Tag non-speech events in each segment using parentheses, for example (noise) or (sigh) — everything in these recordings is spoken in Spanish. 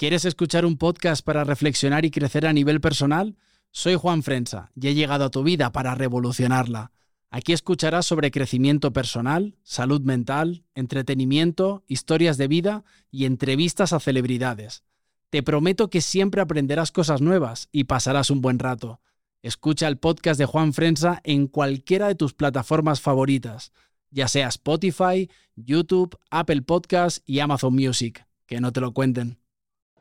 ¿Quieres escuchar un podcast para reflexionar y crecer a nivel personal? Soy Juan Frensa y he llegado a tu vida para revolucionarla. Aquí escucharás sobre crecimiento personal, salud mental, entretenimiento, historias de vida y entrevistas a celebridades. Te prometo que siempre aprenderás cosas nuevas y pasarás un buen rato. Escucha el podcast de Juan Frensa en cualquiera de tus plataformas favoritas, ya sea Spotify, YouTube, Apple Podcasts y Amazon Music. Que no te lo cuenten.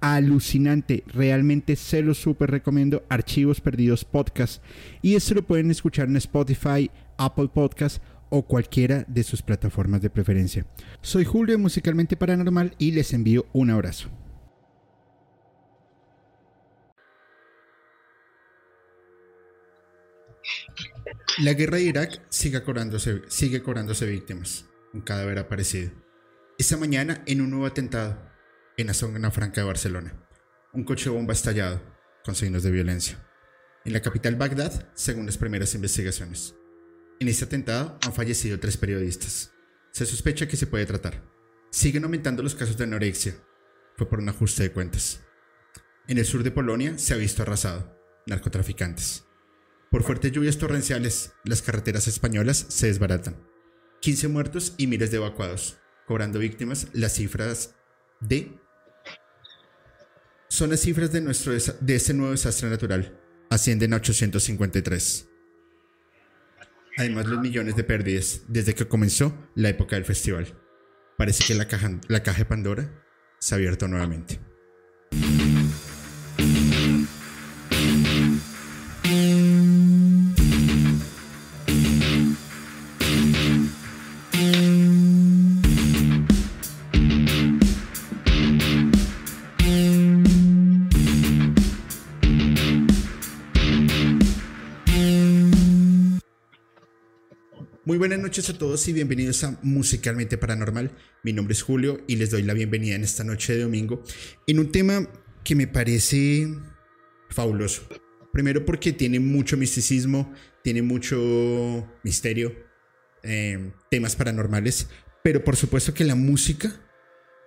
alucinante. Realmente se lo súper recomiendo. Archivos Perdidos Podcast. Y esto lo pueden escuchar en Spotify, Apple Podcast o cualquiera de sus plataformas de preferencia. Soy Julio Musicalmente Paranormal y les envío un abrazo. La guerra de Irak sigue cobrándose, sigue cobrándose víctimas. Un cadáver aparecido. Esta mañana en un nuevo atentado en la zona franca de Barcelona. Un coche bomba estallado, con signos de violencia. En la capital Bagdad, según las primeras investigaciones. En este atentado han fallecido tres periodistas. Se sospecha que se puede tratar. Siguen aumentando los casos de anorexia. Fue por un ajuste de cuentas. En el sur de Polonia se ha visto arrasado. Narcotraficantes. Por fuertes lluvias torrenciales, las carreteras españolas se desbaratan. 15 muertos y miles de evacuados, cobrando víctimas las cifras de son las cifras de, nuestro, de este nuevo desastre natural. Ascienden a 853. Además, los millones de pérdidas desde que comenzó la época del festival. Parece que la caja, la caja de Pandora se ha abierto nuevamente. Noches a todos y bienvenidos a Musicalmente Paranormal. Mi nombre es Julio y les doy la bienvenida en esta noche de domingo en un tema que me parece fabuloso. Primero porque tiene mucho misticismo, tiene mucho misterio, eh, temas paranormales, pero por supuesto que la música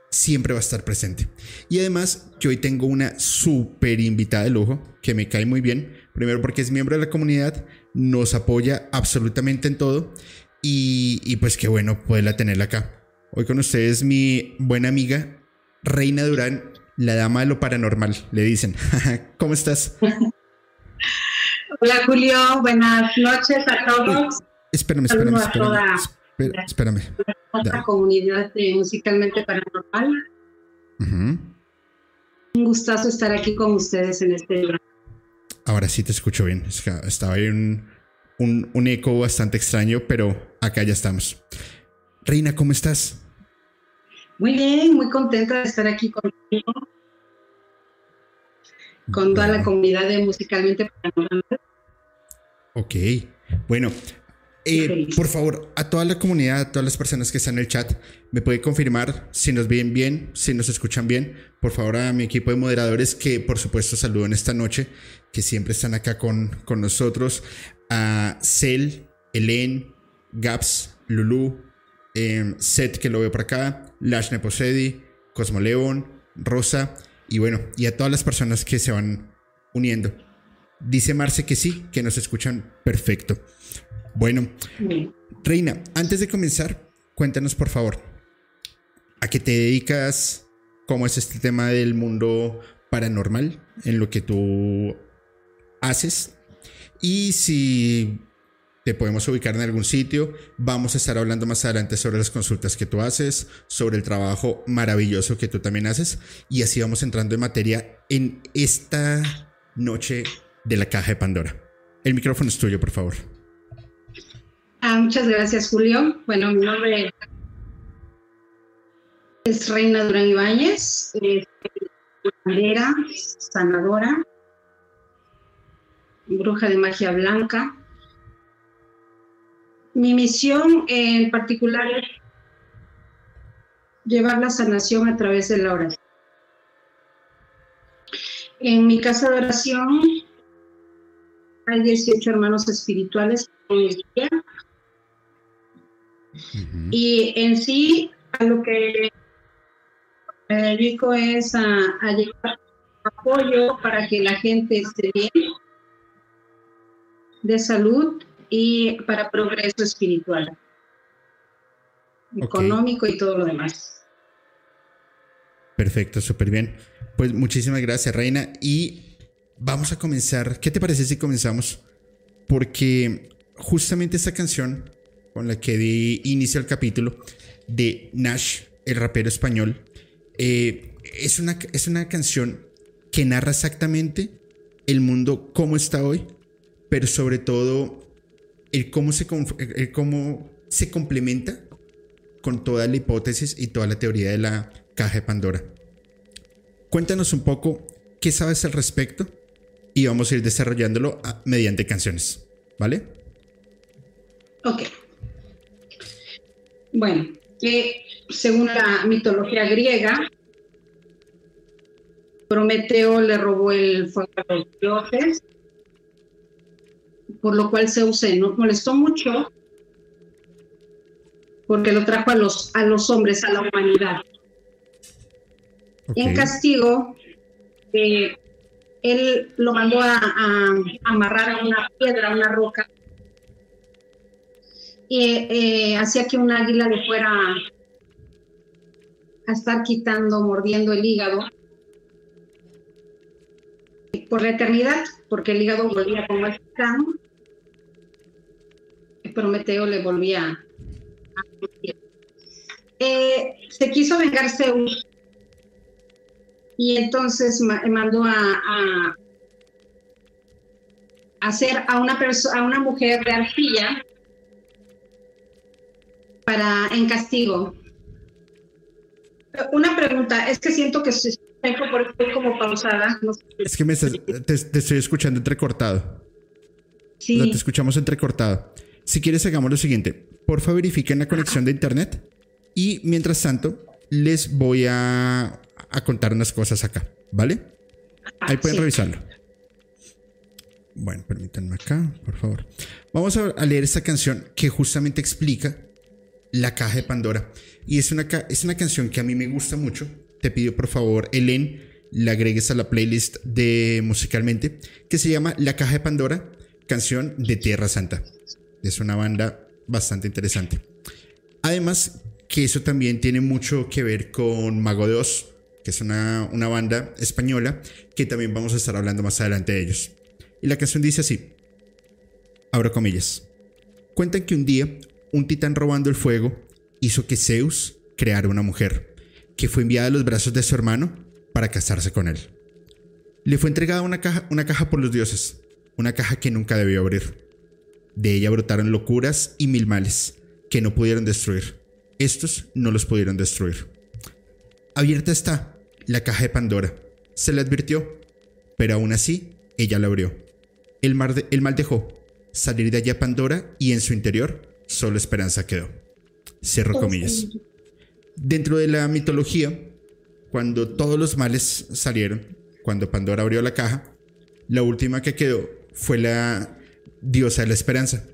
siempre va a estar presente. Y además que hoy tengo una súper invitada de lujo que me cae muy bien. Primero porque es miembro de la comunidad, nos apoya absolutamente en todo y, pues qué bueno poderla tenerla acá. Hoy con ustedes mi buena amiga Reina Durán, la dama de lo paranormal, le dicen. (laughs) ¿Cómo estás? Hola Julio, buenas noches a todos. espérame, espérame, espérame. espérame. La comunidad de Musicalmente Paranormal. Un gustazo estar aquí con ustedes en este programa. Ahora sí te escucho bien. Estaba ahí un, un, eco bastante extraño, pero acá ya estamos. Reina, ¿cómo estás? Muy bien, muy contenta de estar aquí contigo, con toda la comunidad de Musicalmente Paranormal. Ok, bueno, eh, por favor, a toda la comunidad, a todas las personas que están en el chat, ¿me puede confirmar si nos ven bien, si nos escuchan bien? Por favor, a mi equipo de moderadores que por supuesto saludan esta noche, que siempre están acá con, con nosotros, a Cel, Elen, Gaps, Lulu, eh, Seth que lo veo por acá, Lash Neposedi, Cosmoleon, Rosa y bueno, y a todas las personas que se van uniendo. Dice Marce que sí, que nos escuchan perfecto. Bueno, Reina, antes de comenzar, cuéntanos por favor, ¿a qué te dedicas? ¿Cómo es este tema del mundo paranormal en lo que tú haces? Y si te podemos ubicar en algún sitio, vamos a estar hablando más adelante sobre las consultas que tú haces, sobre el trabajo maravilloso que tú también haces, y así vamos entrando en materia en esta noche de la caja de Pandora. El micrófono es tuyo, por favor. Ah, muchas gracias, Julio. Bueno, mi nombre es Reina Durán Ibáñez, eh, sanadora. bruja de magia blanca. Mi misión en particular es llevar la sanación a través de la oración. En mi casa de oración hay 18 hermanos espirituales y en sí a lo que me dedico es a, a llevar apoyo para que la gente esté bien de salud y para progreso espiritual, económico y todo lo demás. Perfecto, súper bien. Pues muchísimas gracias, Reina. Y vamos a comenzar. ¿Qué te parece si comenzamos? Porque justamente esta canción con la que di inicio al capítulo de Nash, el rapero español, eh, es, una, es una canción que narra exactamente el mundo como está hoy, pero sobre todo el cómo se, cómo se complementa con toda la hipótesis y toda la teoría de la caja de Pandora. Cuéntanos un poco qué sabes al respecto y vamos a ir desarrollándolo mediante canciones, ¿vale? Ok. Bueno, que según la mitología griega, Prometeo le robó el fuego a los dioses por lo cual Zeus se molestó mucho porque lo trajo a los, a los hombres, a la humanidad. En castigo, eh, él lo mandó a, amarrar a una piedra, a una roca, y eh, hacía que un águila le fuera a estar quitando, mordiendo el hígado. Por la eternidad, porque el hígado volvía como estaba Prometeo le volvía a... Eh, se quiso vengar Zeus y entonces mandó a, hacer a una a una mujer de arcilla para en castigo. Una pregunta, es que siento que estoy como pausada. Es que me te, estoy escuchando entrecortado. Sí. te escuchamos entrecortado. Si quieres, hagamos lo siguiente. Porfa, verifiquen la conexión de internet. Y mientras tanto, les voy a, contar unas cosas acá, ¿vale? Ahí pueden revisarlo. Bueno, permítanme acá, por favor. Vamos a, leer esta canción que justamente explica la caja de Pandora. Y es una, es una canción que a mí me gusta mucho. Te pido por favor, Elen, la agregues a la playlist de musicalmente, que se llama La caja de Pandora, canción de Tierra Santa. Es una banda bastante interesante. Además, que eso también tiene mucho que ver con Mago de que es una, una banda española que también vamos a estar hablando más adelante de ellos. Y la canción dice así, abro comillas, cuentan que un día un titán robando el fuego hizo que Zeus creara una mujer, que fue enviada a los brazos de su hermano para casarse con él. Le fue entregada una caja, una caja por los dioses, una caja que nunca debió abrir. De ella brotaron locuras y mil males que no pudieron destruir. Estos no los pudieron destruir. Abierta está la caja de Pandora. Se le advirtió, pero aún así ella la abrió. El, el mal dejó salir de allá Pandora y en su interior solo esperanza quedó. Cierro comillas. Dentro de la mitología, cuando todos los males salieron, cuando Pandora abrió la caja, la última que quedó fue la diosa de la esperanza.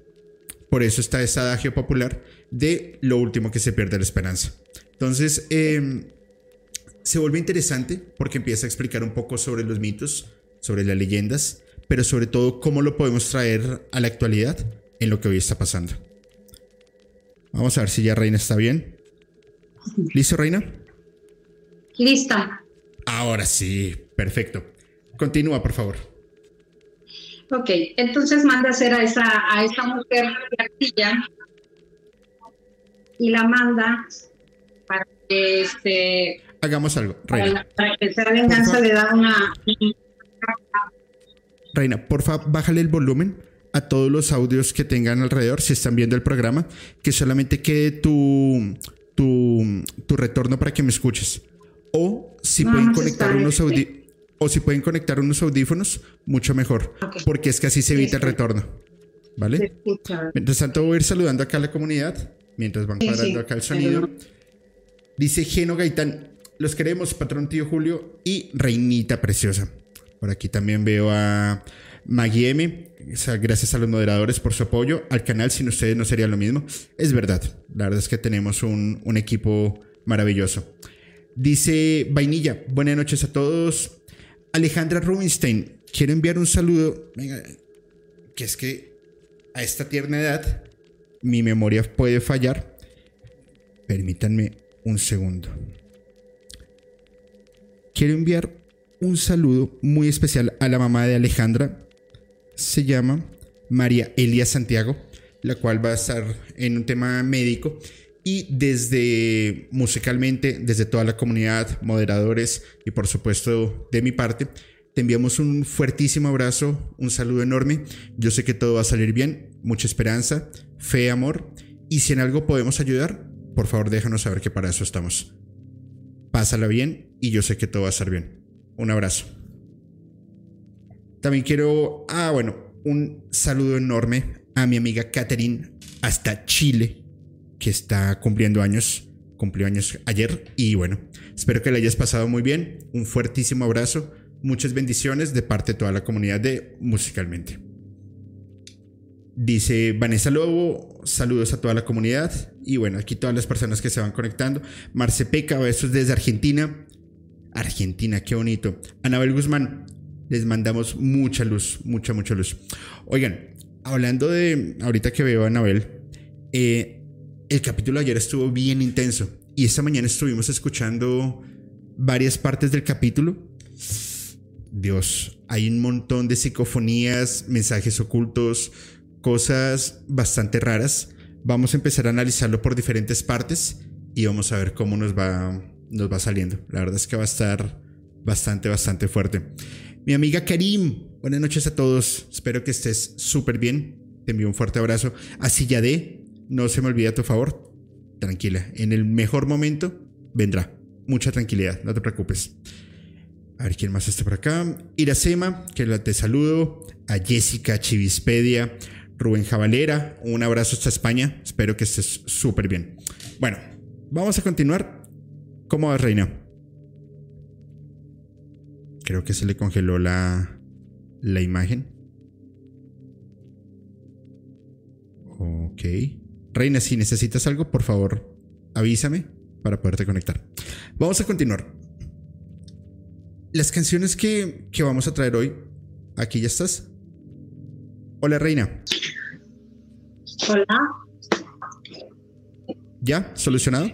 Por eso está ese adagio popular de lo último que se pierde la esperanza. Entonces, em, se vuelve interesante porque empieza a explicar un poco sobre los mitos, sobre las leyendas, pero sobre todo cómo lo podemos traer a la actualidad en lo que hoy está pasando. Vamos a ver si ya Reina está bien. ¿Listo, Reina? Lista. Ahora sí, perfecto. Continúa, por favor. Ok, entonces manda a hacer a esa, a esa mujer artilla y la manda para que este hagamos algo, Reina. Para, que sea venganza le da una Reina, porfa, bájale el volumen a todos los audios que tengan alrededor si están viendo el programa, que solamente quede tu, tu, tu retorno para que me escuches. O si pueden conectar unos audios O si pueden conectar unos audífonos, mucho mejor, porque es que así se evita el retorno. ¿Vale? Mientras tanto, voy a ir saludando acá a la comunidad, mientras van cuadrando acá el sonido. Dice Geno Gaitán, los queremos, patrón tío Julio y Reinita Preciosa. Por aquí también veo a Maggie M. Gracias a los moderadores por su apoyo. Al canal, sin ustedes no sería lo mismo. Es verdad. La verdad es que tenemos un, un equipo maravilloso. Dice Vainilla, buenas noches a todos. Alejandra Rubinstein, quiero enviar un saludo. Que es que a esta tierna edad mi memoria puede fallar. Permítanme un segundo. Quiero enviar un saludo muy especial a la mamá de Alejandra. Se llama María Elia Santiago, la cual va a estar en un tema médico. Y desde musicalmente, desde toda la comunidad, moderadores y por supuesto de mi parte, te enviamos un fuertísimo abrazo, un saludo enorme. Yo sé que todo va a salir bien, mucha esperanza, fe, amor. Y si en algo podemos ayudar, por favor déjanos saber que para eso estamos. Pásala bien y yo sé que todo va a estar bien. Un abrazo. También quiero, ah, bueno, un saludo enorme a mi amiga Catherine hasta Chile, que está cumpliendo años, cumplió años ayer y bueno, espero que le hayas pasado muy bien. Un fuertísimo abrazo, muchas bendiciones de parte de toda la comunidad de Musicalmente. Dice Vanessa Lobo, saludos a toda la comunidad y bueno, aquí todas las personas que se van conectando. Marce Peca, besos desde Argentina. Argentina, qué bonito. Anabel Guzmán, les mandamos mucha luz, mucha, mucha luz. Oigan, hablando de, ahorita que veo a Anabel, eh, el capítulo de ayer estuvo bien intenso y esta mañana estuvimos escuchando varias partes del capítulo. Dios, hay un montón de psicofonías, mensajes ocultos, cosas bastante raras. Vamos a empezar a analizarlo por diferentes partes y vamos a ver cómo nos va, nos va saliendo. La verdad es que va a estar bastante, bastante fuerte. Mi amiga Karim, buenas noches a todos. Espero que estés súper bien. Te envío un fuerte abrazo. Así ya de no se me olvide a tu favor, tranquila, en el mejor momento vendrá. Mucha tranquilidad, no te preocupes. A ver quién más está por acá. Iracema, que te saludo. A Jessica Chivispedia. Rubén Jabalera, un abrazo hasta España. Espero que estés súper bien. Bueno, vamos a continuar. ¿Cómo vas, Reina? Creo que se le congeló la, la imagen. Ok. Reina, si necesitas algo, por favor, avísame para poderte conectar. Vamos a continuar. Las canciones que, que vamos a traer hoy, aquí ya estás. Hola, Reina. Hola. ¿Ya? ¿Solucionado?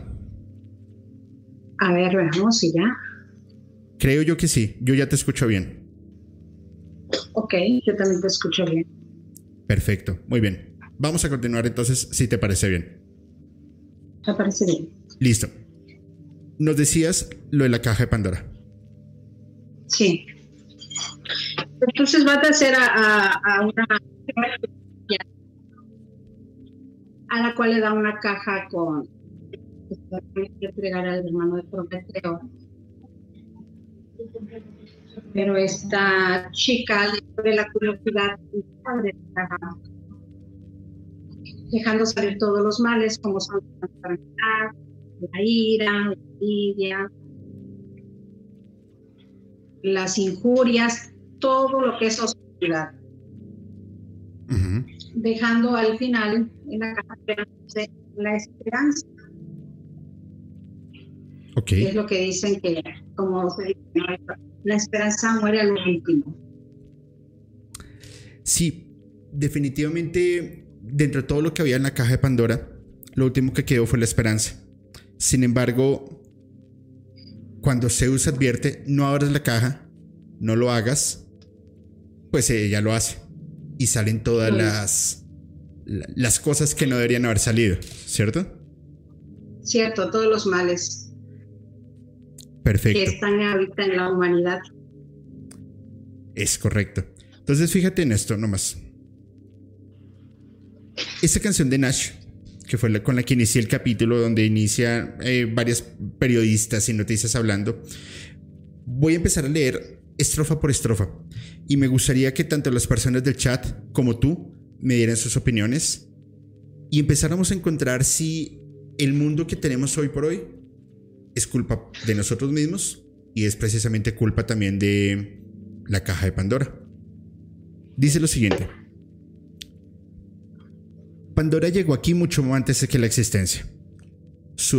A ver, veamos si ya. Creo yo que sí. Yo ya te escucho bien. Ok, yo también te escucho bien. Perfecto, muy bien. Vamos a continuar entonces, si te parece bien. Me parece bien. Listo. Nos decías lo de la caja de Pandora. Sí. Entonces vas a hacer a, una a la cual le da una caja con que entregar al hermano de Prometeo. Pero esta chica de la curiosidad de la caja dejando salir todos los males como son la enfermedad, la ira, la envidia, las injurias, todo lo que es oscuridad. Dejando al final en la caja la esperanza. Okay. Es lo que dicen que, como se dice, la esperanza muere al último. Sí, definitivamente dentro de todo lo que había en la caja de Pandora, lo último que quedó fue la esperanza. Sin embargo, cuando Zeus advierte, no abras la caja, no lo hagas, pues ella lo hace. Y salen todas las, las cosas que no deberían haber salido, ¿cierto? Cierto, todos los males. Perfecto. Que están ahorita en la humanidad. Es correcto. Entonces fíjate en esto nomás. Esa canción de Nash, que fue con la que inicié el capítulo, donde inicia eh, varias periodistas y noticias hablando, voy a empezar a leer estrofa por estrofa. Y me gustaría que tanto las personas del chat como tú me dieran sus opiniones y empezáramos a encontrar si el mundo que tenemos hoy por hoy es culpa de nosotros mismos y es precisamente culpa también de la caja de Pandora. Dice lo siguiente. Pandora llegó aquí mucho antes que la existencia. Su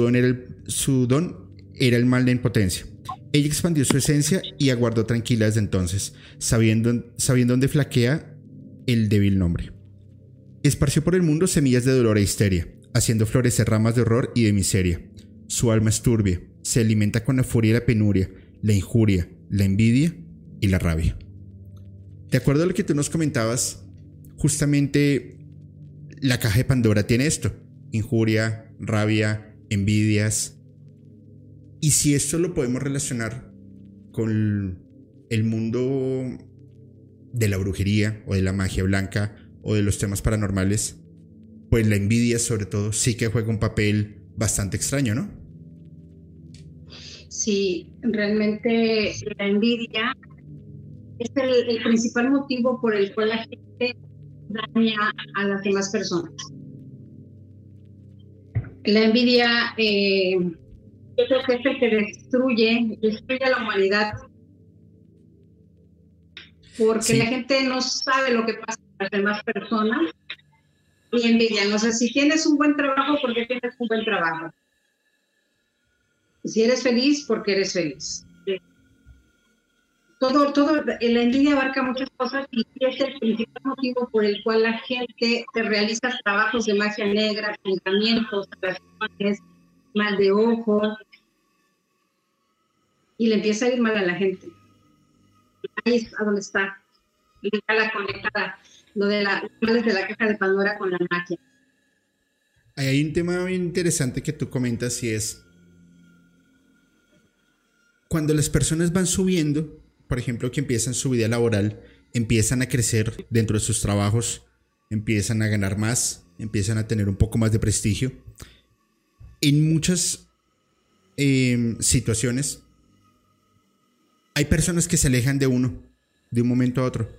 don era el, mal de impotencia. Ella expandió su esencia y aguardó tranquila desde entonces, sabiendo, sabiendo dónde flaquea el débil nombre. Esparció por el mundo semillas de dolor e histeria, haciendo florecer ramas de horror y de miseria. Su alma es turbia, se alimenta con la furia y la penuria, la injuria, la envidia y la rabia. De acuerdo a lo que tú nos comentabas, justamente la caja de Pandora tiene esto, injuria, rabia, envidias. Y si esto lo podemos relacionar con el mundo de la brujería o de la magia blanca o de los temas paranormales, pues la envidia sobre todo sí que juega un papel bastante extraño, ¿no? Sí, realmente la envidia es el, principal motivo por el cual la gente daña a las demás personas. La envidia, eh, yo creo que es el que destruye, destruye a la humanidad. Porque la gente no sabe lo que pasa con las demás personas y envidia. No sé si tienes un buen trabajo, porque tienes un buen trabajo. Si eres feliz, porque eres feliz todo, todo, la envidia abarca muchas cosas y es el principal motivo por el cual la gente realiza trabajos de magia negra, tratamientos, mal de ojo, y le empieza a ir mal a la gente. Ahí es a donde está, la conectada, lo de la, de la caja de Pandora con la magia. Hay un tema muy interesante que tú comentas y es cuando las personas van subiendo por ejemplo, que empiezan su vida laboral, empiezan a crecer dentro de sus trabajos, empiezan a ganar más, empiezan a tener un poco más de prestigio. En muchas em, situaciones hay personas que se alejan de uno de un momento a otro.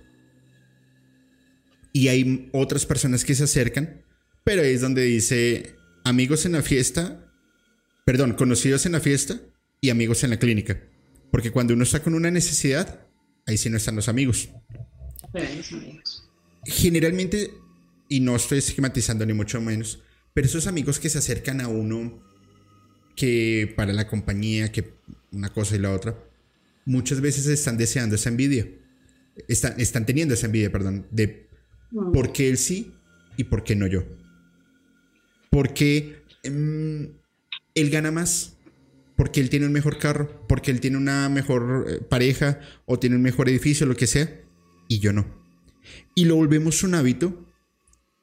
Y hay otras personas que se acercan, pero es donde dice amigos en la fiesta, perdón, conocidos en la fiesta y amigos en la clínica. Porque cuando uno está con una necesidad, ahí sí no están los amigos. Generalmente, y no estoy estigmatizando ni mucho menos, pero esos amigos que se acercan a uno, que para la compañía, que una cosa y la otra, muchas veces están deseando esa envidia. Están, están teniendo esa envidia, perdón, de por qué él sí y por qué no yo. Porque mm, él gana más, porque él tiene un mejor carro, porque él tiene una mejor eh, pareja o tiene un mejor edificio, lo que sea, y yo no. Y lo volvemos un hábito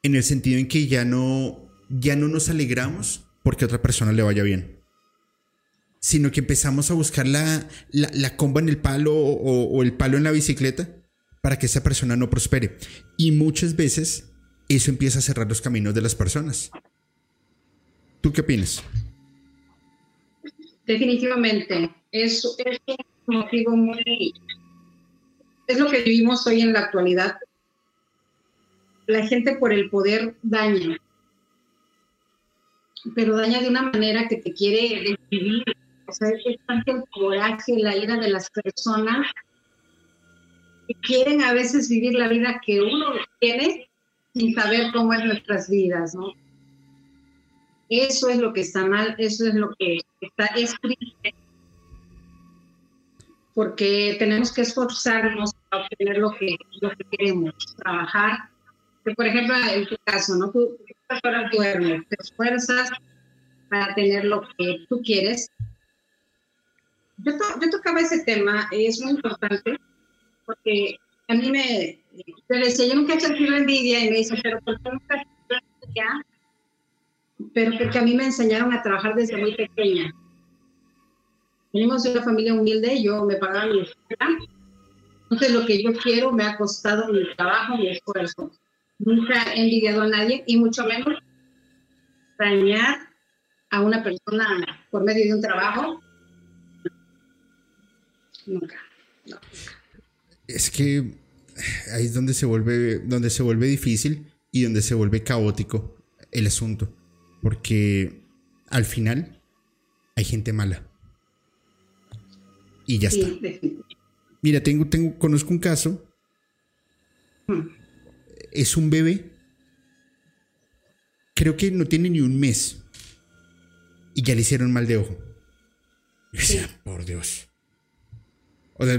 en el sentido en que ya no, ya no nos alegramos porque a otra persona le vaya bien, sino que empezamos a buscar la, la, comba en el palo o, o el palo en la bicicleta para que esa persona no prospere. Y muchas veces eso empieza a cerrar los caminos de las personas. ¿Tú qué opinas? Definitivamente, es, es un motivo muy... Es lo que vivimos hoy en la actualidad. La gente por el poder daña, pero daña de una manera que te quiere vivir. O sea, es tanto el coraje, la ira de las personas que quieren a veces vivir la vida que uno tiene sin saber cómo es nuestras vidas, ¿no? Eso es lo que está mal, eso es lo que está es triste. Porque tenemos que esforzarnos para obtener lo que, lo que queremos, trabajar. por ejemplo, en tu caso, ¿no? Tú, horas duermes, te esfuerzas para tener lo que tú quieres. Yo, yo tocaba ese tema, es muy importante, porque a mí me, yo decía, yo nunca he sentido envidia, y me dice, pero ¿por qué nunca ya? Pero porque a mí me enseñaron a trabajar desde muy pequeña. Venimos de una familia humilde, yo me pagaba mi escuela, entonces lo que yo quiero me ha costado mi trabajo, mi esfuerzo. Nunca he envidiado a nadie y mucho menos dañar a una persona por medio de un trabajo. Nunca. es que ahí es donde se vuelve, donde se vuelve difícil y donde se vuelve caótico el asunto. Porque al final hay gente mala. Y ya está. Mira, tengo, tengo, conozco un caso. Hmm. Es un bebé. Creo que no tiene ni un mes. Y ya le hicieron mal de ojo. por Dios. O sea,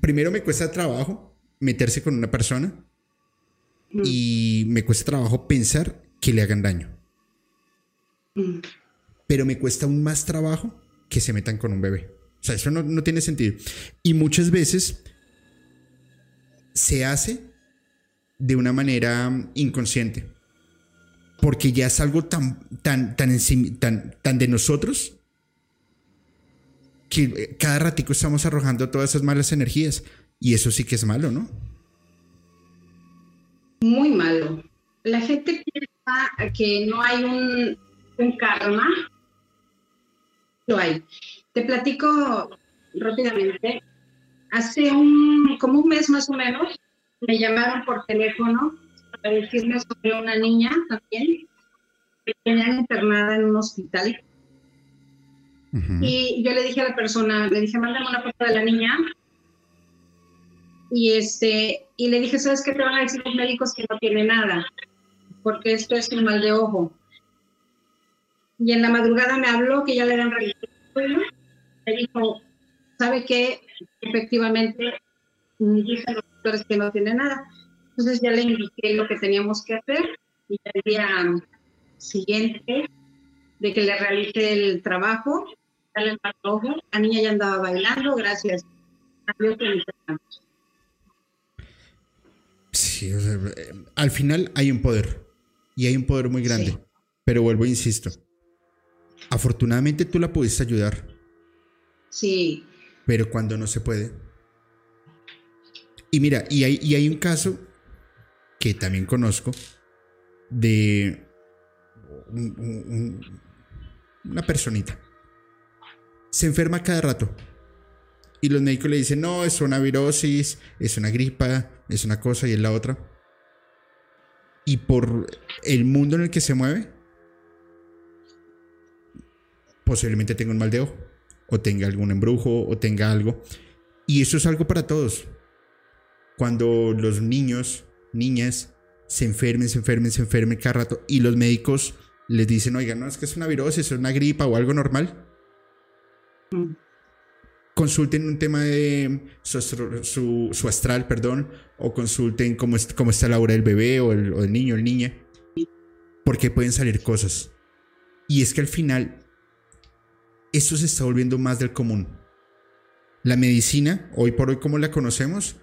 primero me cuesta trabajo meterse con una persona mm. y me cuesta trabajo pensar que le hagan daño. Pero me cuesta aún más trabajo que se metan con un bebé. O sea, eso no, tiene sentido. Y muchas veces se hace de una manera inconsciente. Porque ya es algo tan, tan, tan, tan, tan de nosotros que cada ratico estamos arrojando todas esas malas energías. Y eso sí que es malo, ¿no? Muy malo. La gente piensa que no hay un, un karma. Lo hay. Te platico rápidamente. Hace un, como un mes más o menos, me llamaron por teléfono para decirme sobre una niña también que tenían internada en un hospital y yo le dije a la persona, le dije, mándame una foto de la niña. Y, este, y le dije, ¿sabes qué te van a decir los médicos que no tiene nada? Porque esto es un mal de ojo. Y en la madrugada me habló que ya le habían realizado Me dijo, ¿sabe qué? Efectivamente, dicen los doctores que no tiene nada. Entonces ya le indiqué lo que teníamos que hacer y el día siguiente de que le realice el trabajo, el la niña ya andaba bailando, gracias Sí, al final hay un poder y hay un poder muy grande, pero vuelvo insisto, afortunadamente tú la pudiste ayudar. Sí. Pero cuando no se puede. Y mira, y hay, y hay un caso que también conozco de una personita se enferma cada rato. Y los médicos le dicen, no, es una virosis, es una gripa, es una cosa y es la otra. Y por el mundo en el que se mueve, posiblemente tenga un mal de ojo, o tenga algún embrujo, o tenga algo. Y eso es algo para todos. Cuando los niños, niñas, se enfermen, se enfermen, se enfermen cada rato, y los médicos les dicen, oiga, no, es que es una virosis, es una gripa o algo normal Consulten un tema de su, astral, perdón, o consulten cómo, cómo está la hora del bebé o el, o el niño o niña, porque pueden salir cosas. Y es que al final, esto se está volviendo más del común. La medicina, hoy por hoy como la conocemos,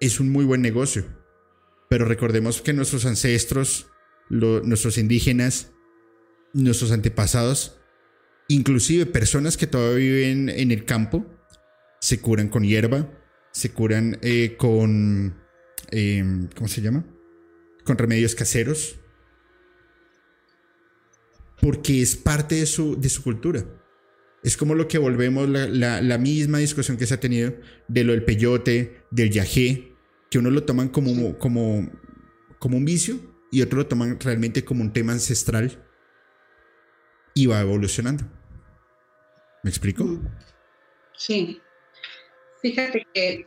es un muy buen negocio. Pero recordemos que nuestros ancestros, nuestros indígenas, nuestros antepasados, Inclusive personas que todavía viven en el campo se curan con hierba, se curan eh, con... Em, ¿Cómo se llama? Con remedios caseros. Porque es parte de su, de su cultura. Es como lo que volvemos la, la, misma discusión que se ha tenido de lo del peyote, del yajé, que uno lo toman como, como, como un vicio y otro lo toman realmente como un tema ancestral y va evolucionando. ¿Me explico? Sí. Fíjate que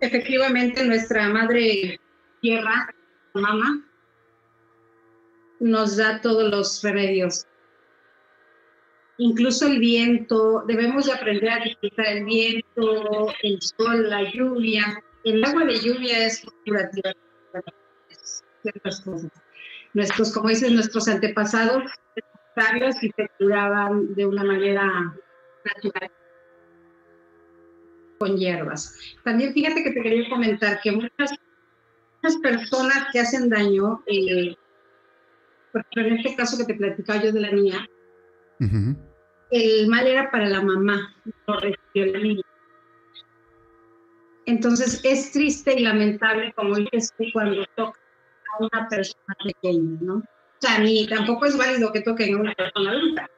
efectivamente nuestra madre tierra, mamá, nos da todos los remedios. Incluso el viento, debemos de aprender a disfrutar el viento, el sol, la lluvia. El agua de lluvia es curativa. Nuestros, como dicen nuestros antepasados, y se curaban de una manera natural con hierbas. También fíjate que te quería comentar que muchas, personas que hacen daño, eh, por ejemplo, en este caso que te platicaba yo de la niña, el mal era para la mamá, no recibió la niña. Entonces es triste y lamentable, como dices tú, cuando toca a una persona pequeña, ¿no? O sea, ni tampoco es válido que toquen a una persona adulta.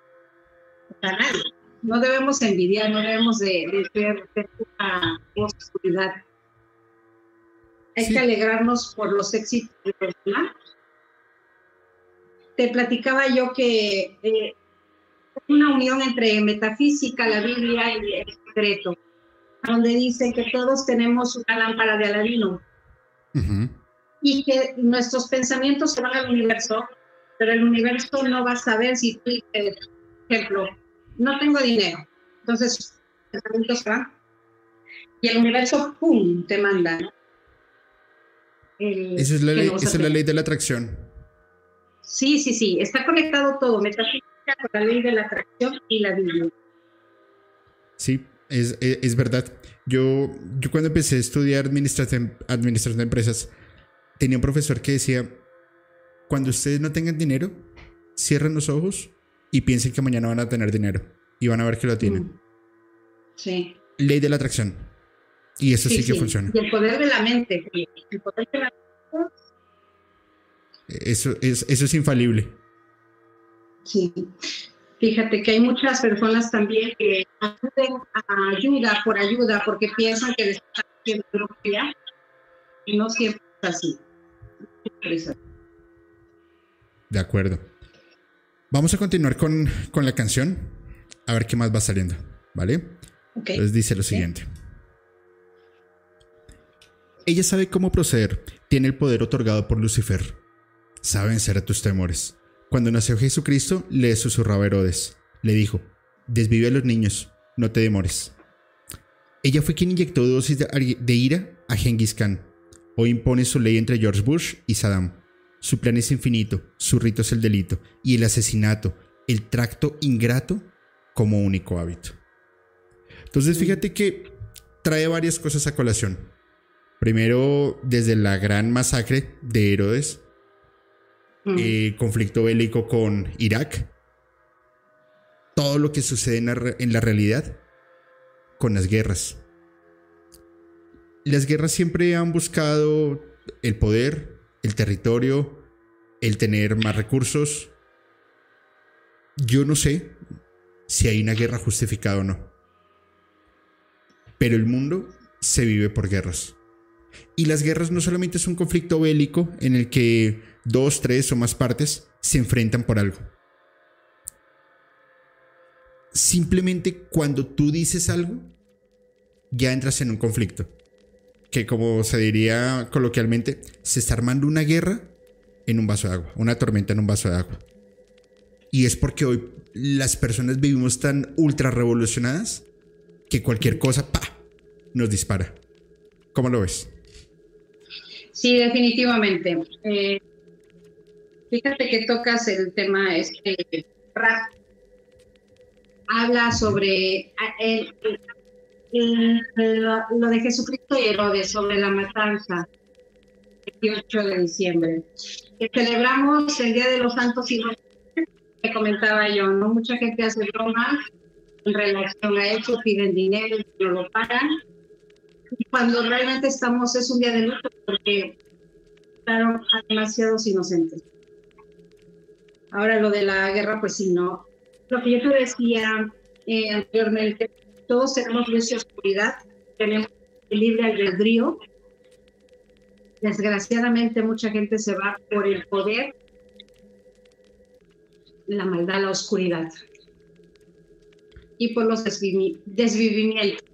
Sea, nadie. no debemos envidiar, no debemos de, de, una oscuridad. Hay que alegrarnos por los éxitos de personas. Te platicaba yo que eh, una unión entre metafísica, la Biblia y el secreto, donde dice que todos tenemos una lámpara de Aladino y que nuestros pensamientos se van al universo, pero el universo no va a saber si tú, por ejemplo, no tengo dinero, entonces pensamientos van y el universo, ¡pum!, te manda. esa es la, ley, esa es la ley de la atracción. Sí, sí, sí, está conectado todo, metafísica con la ley de la atracción y la Biblia. Sí, es, es, verdad. Yo, yo cuando empecé a estudiar administración, administración de empresas, tenía un profesor que decía, cuando ustedes no tengan dinero, cierren los ojos y piensen que mañana van a tener dinero y van a ver que lo tienen. Mm. Sí. Ley de la atracción. Y eso sí, que funciona. Y el poder de la mente. El poder de la mente. Eso es, eso es infalible. Sí. Fíjate que hay muchas personas también que acuden a ayuda por ayuda porque piensan que les están haciendo brujería y no siempre es así. De acuerdo. Vamos a continuar con, con, la canción. A ver qué más va saliendo. ¿Vale? Entonces dice lo siguiente. Ella sabe cómo proceder. Tiene el poder otorgado por Lucifer. Sabe vencer a tus temores. Cuando nació Jesucristo, le susurraba Herodes. Le dijo, desvive a los niños, no te demores. Ella fue quien inyectó dosis de ira a Genghis Khan. Hoy impone su ley entre George Bush y Saddam. Su plan es infinito, su rito es el delito y el asesinato, el tracto ingrato como único hábito. Entonces fíjate que trae varias cosas a colación. Primero, desde la gran masacre de Herodes, Mm. Eh, conflicto bélico con Irak, todo lo que sucede en la, realidad con las guerras. Las guerras siempre han buscado el poder, el territorio, el tener más recursos. Yo no sé si hay una guerra justificada o no. Pero el mundo se vive por guerras. Y las guerras no solamente es un conflicto bélico en el que dos, tres o más partes se enfrentan por algo. Simplemente cuando tú dices algo, ya entras en un conflicto. Que como se diría coloquialmente, se está armando una guerra en un vaso de agua, una tormenta en un vaso de agua. Y es porque hoy las personas vivimos tan ultra revolucionadas que cualquier cosa, pa, nos dispara. ¿Cómo lo ves? Sí, definitivamente. Eh, Fíjate que tocas el tema este rap. Habla sobre el, lo de Jesucristo y Herodes, sobre la matanza, el 28 de diciembre. Celebramos el Día de los Santos Inocentes, que comentaba yo, ¿no? Mucha gente hace bromas en relación a eso, piden dinero y no lo pagan. Cuando realmente estamos, es un día de luto porque estaban a demasiados inocentes. Ahora lo de la guerra, pues sí, no. Lo que yo te decía eh, anteriormente, todos tenemos luz y oscuridad, tenemos el libre albedrío. Desgraciadamente mucha gente se va por el poder, la maldad, la oscuridad y por los desvivimientos.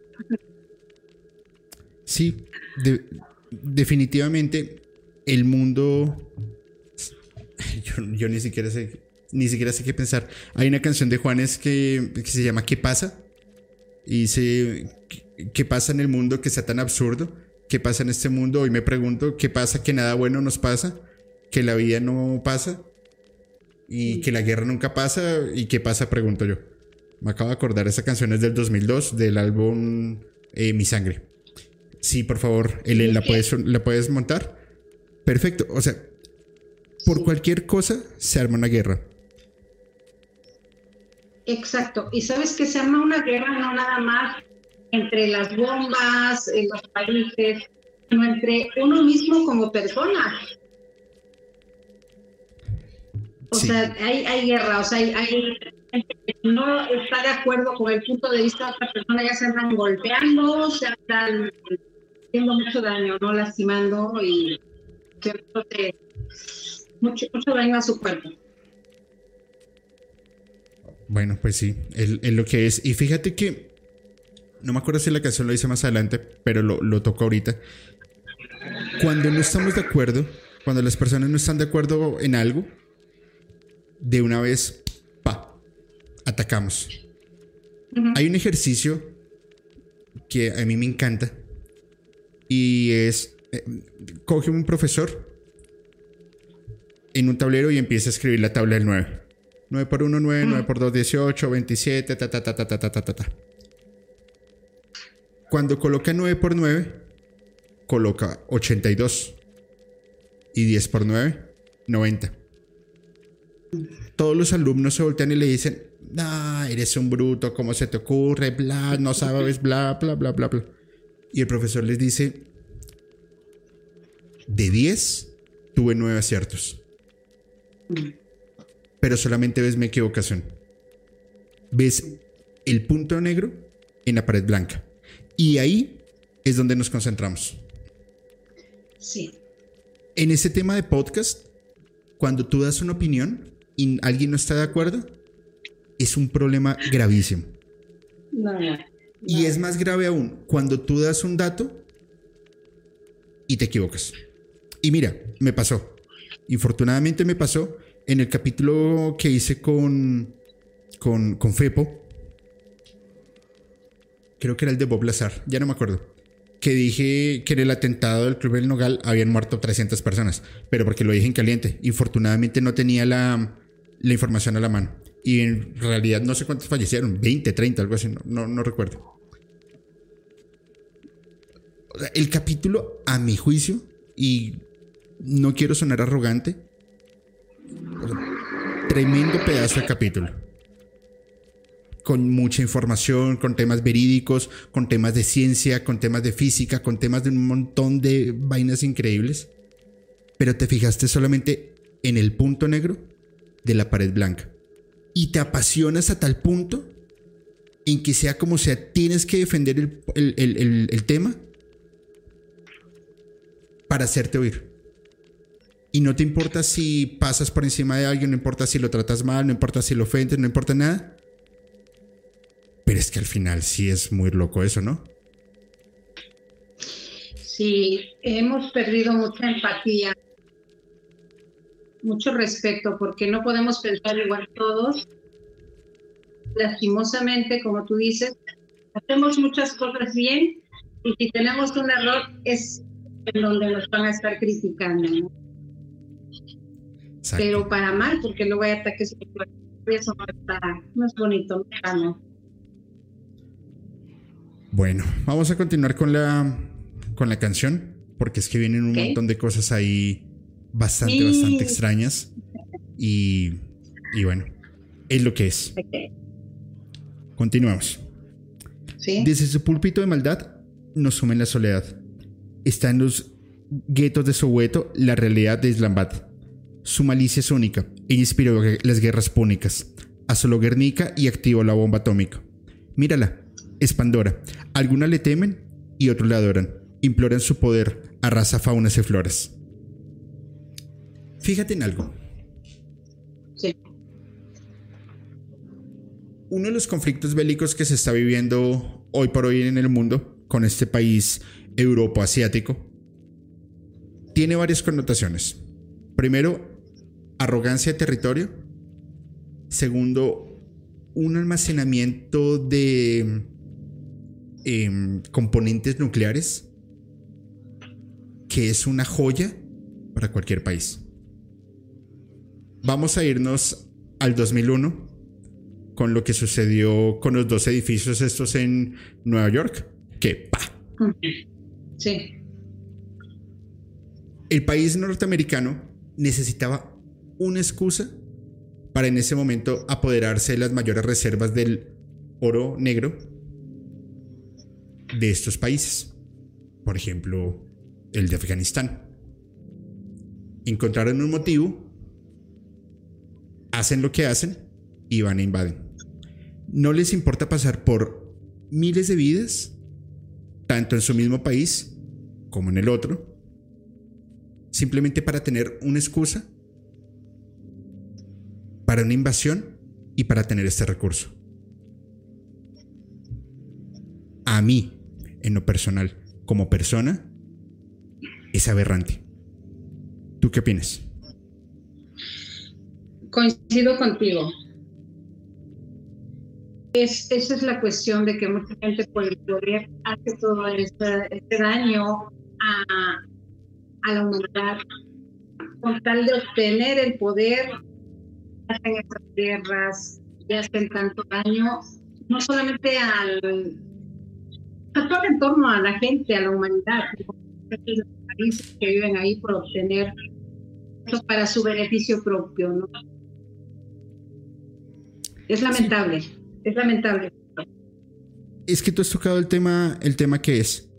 Sí, definitivamente el mundo yo, ni siquiera sé, ni siquiera sé qué pensar. Hay una canción de Juanes que, se llama ¿Qué pasa? Y dice, ¿qué pasa en el mundo que sea tan absurdo? ¿Qué pasa en este mundo? Hoy me pregunto, ¿qué pasa que nada bueno nos pasa? ¿Que la vida no pasa? ¿Y que la guerra nunca pasa? ¿Y qué pasa? Pregunto yo. Me acabo de acordar, esa canción es del 2002, del álbum eh, Mi Sangre. Sí, por favor, Ellen, ¿la puedes, ¿la puedes montar? Perfecto, o sea, por cualquier cosa se arma una guerra. Exacto. Y sabes que se arma una guerra no nada más entre las bombas, en los países, sino entre uno mismo como persona. O sea, hay, hay guerra, o sea, hay, hay, gente que no está de acuerdo con el punto de vista de otra persona, ya se andan golpeando, se andan haciendo mucho daño, ¿no? Lastimando y mucho, mucho daño a su cuerpo. Bueno, pues sí, es, lo que es. Y fíjate que, no me acuerdo si la canción lo hice más adelante, pero lo, lo toco ahorita. Cuando no estamos de acuerdo, cuando las personas no están de acuerdo en algo, de una vez, pa, atacamos. Hay un ejercicio que a mí me encanta y es, eh, coge un profesor en un tablero y empieza a escribir la tabla del 9. 9 por 1, 9, 9 por 2, 18, 27, ta, ta, ta, ta, ta, ta, ta, ta. Cuando coloca 9 por 9, coloca 82. Y 10 por 9, 90. Todos los alumnos se voltean y le dicen, ah, eres un bruto, ¿cómo se te ocurre? Bla, no sabes, bla, bla, bla, bla, bla. Y el profesor les dice, de 10, tuve 9 aciertos pero solamente ves mi equivocación. Ves el punto negro en la pared blanca. Y ahí es donde nos concentramos. Sí. En ese tema de podcast, cuando tú das una opinión y alguien no está de acuerdo, es un problema gravísimo. No, Y es más grave aún cuando tú das un dato y te equivocas. Y mira, me pasó. Infortunadamente me pasó en el capítulo que hice con, con, con Fepo, creo que era el de Bob Lazar, ya no me acuerdo, que dije que en el atentado del Club del Nogal habían muerto 300 personas, pero porque lo dije en caliente. Infortunadamente no tenía la, la información a la mano. Y en realidad no sé cuántos fallecieron, 20, 30, algo así, no, no, recuerdo. el capítulo, a mi juicio, y no quiero sonar arrogante, Tremendo pedazo de capítulo. Con mucha información, con temas verídicos, con temas de ciencia, con temas de física, con temas de un montón de vainas increíbles. Pero te fijaste solamente en el punto negro de la pared blanca. Y te apasionas a tal punto en que sea como sea, tienes que defender el, el tema para hacerte oír. Y no te importa si pasas por encima de alguien, no importa si lo tratas mal, no importa si lo ofendes, no importa nada. Pero es que al final sí es muy loco eso, ¿no? Sí, hemos perdido mucha empatía, mucho respeto, porque no podemos pensar igual todos. Lastimosamente, como tú dices, hacemos muchas cosas bien y si tenemos un error es en donde nos van a estar criticando. ¿no? Pero para mal, porque luego hay ataques eso no, está, no es bonito, no Bueno, vamos a continuar con la, con la canción, porque es que vienen un montón de cosas ahí bastante, bastante extrañas. Y, y, bueno, es lo que es. Continuamos. Desde su púlpito de maldad nos sume la soledad. Está en los guetos de Soweto la realidad de Islamabad su malicia es única. Ella inspiró las guerras púnicas. Asoló Guernica y activó la bomba atómica. Mírala, es Pandora. Algunas le temen y otros la adoran. Imploran su poder, arrasa faunas y floras. Fíjate en algo. Sí. Uno de los conflictos bélicos que se está viviendo hoy por hoy en el mundo con este país Europa asiático tiene varias connotaciones. Primero, arrogancia de territorio. Segundo, un almacenamiento de em, componentes nucleares que es una joya para cualquier país. Vamos a irnos al 2001 con lo que sucedió con los dos edificios estos en Nueva York, que pa. Sí. El país norteamericano necesitaba una excusa para en ese momento apoderarse de las mayores reservas del oro negro de estos países. Por ejemplo, el de Afganistán. Encontraron un motivo, hacen lo que hacen y van a invaden. no les importa pasar por miles de vidas, tanto en su mismo país como en el otro, simplemente para tener una excusa para una invasión y para tener este recurso. A mí, en lo personal, como persona, es aberrante. ¿Tú qué opinas? Coincido contigo. Es, esa es la cuestión de que mucha gente por el poder hace todo este, este daño a, a la humanidad con tal de obtener el poder hacen estas guerras y hacen tanto daño, no solamente al a todo el entorno, a la gente, a la humanidad, los países que viven ahí por obtener para su beneficio propio, ¿no? Es lamentable, es lamentable. Es que tú has tocado el tema, el tema que es,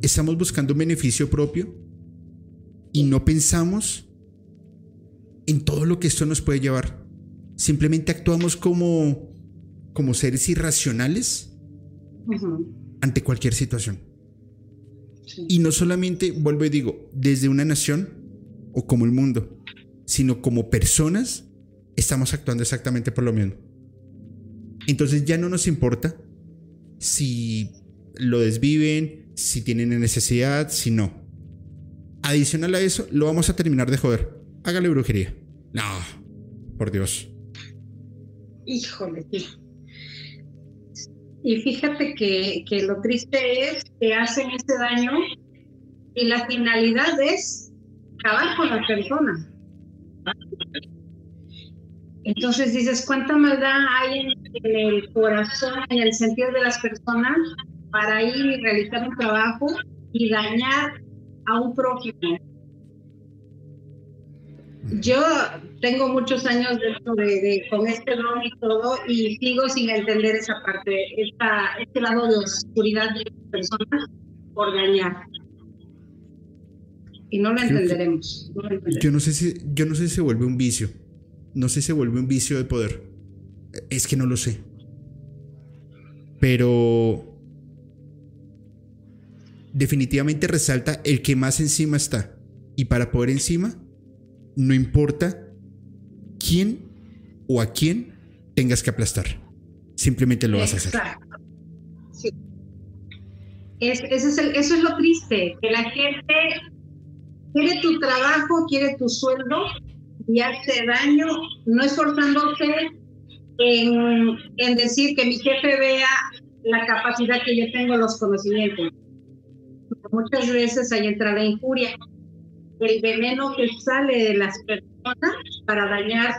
estamos buscando un beneficio propio y no pensamos en todo lo que esto nos puede llevar. Simplemente actuamos como, como seres irracionales ante cualquier situación. Y no solamente, vuelvo y digo, desde una nación o como el mundo, sino como personas, estamos actuando exactamente por lo mismo. Entonces ya no nos importa si lo desviven, si tienen necesidad, si no. Adicional a eso, lo vamos a terminar de joder. Hágale brujería. No, por Dios. Híjole, sí. Y fíjate que, que lo triste es que hacen ese daño y la finalidad es acabar con la persona. Entonces dices, ¿cuánta maldad hay en, el corazón, en el sentido de las personas para ir y realizar un trabajo y dañar a un prójimo? Yo tengo muchos años dentro de, con este don y todo y sigo sin entender esa parte, esta, este lado de oscuridad de las personas por dañar. Y no lo, entenderemos, Yo no sé si yo no sé si se vuelve un vicio. No sé si se vuelve un vicio de poder. Es que no lo sé. Pero definitivamente resalta el que más encima está. Y para poder encima, no importa quién o a quién tengas que aplastar. Simplemente lo vas a hacer. Es, eso, es eso es lo triste, que la gente quiere tu trabajo, quiere tu sueldo y hace daño, no esforzándose en, en decir que mi jefe vea la capacidad que yo tengo, los conocimientos. Muchas veces hay entra la injuria, el veneno que sale de las personas para dañar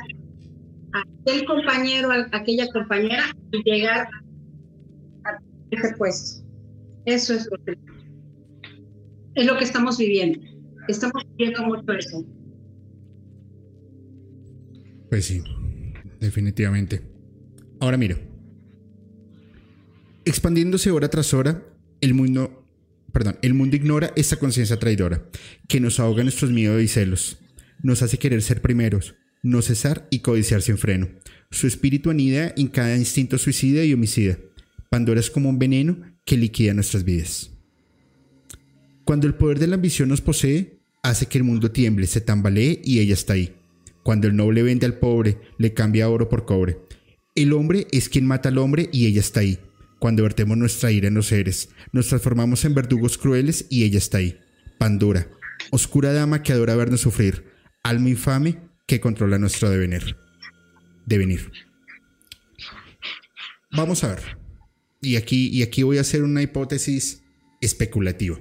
a aquel compañero, a aquella compañera y llegar a ese puesto. Eso es lo que, es lo que estamos viviendo. Estamos viviendo mucho eso. Pues sí, definitivamente. Ahora mira, expandiéndose hora tras hora, el mundo perdón, el mundo ignora esta conciencia traidora, que nos ahoga nuestros miedos y celos, nos hace querer ser primeros, no cesar y codiciar sin freno. Su espíritu anida en cada instinto suicida y homicida. Pandora es como un veneno que liquida nuestras vidas. Cuando el poder de la ambición nos posee, hace que el mundo tiemble, se tambalee y ella está ahí. Cuando el noble vende al pobre, le cambia oro por cobre. El hombre es quien mata al hombre y ella está ahí. Cuando vertemos nuestra ira en los seres, nos transformamos en verdugos crueles y ella está ahí. Pandora, oscura dama que adora vernos sufrir, alma infame que controla nuestro devenir. Devenir. Vamos a ver. Y aquí, y aquí voy a hacer una hipótesis especulativa.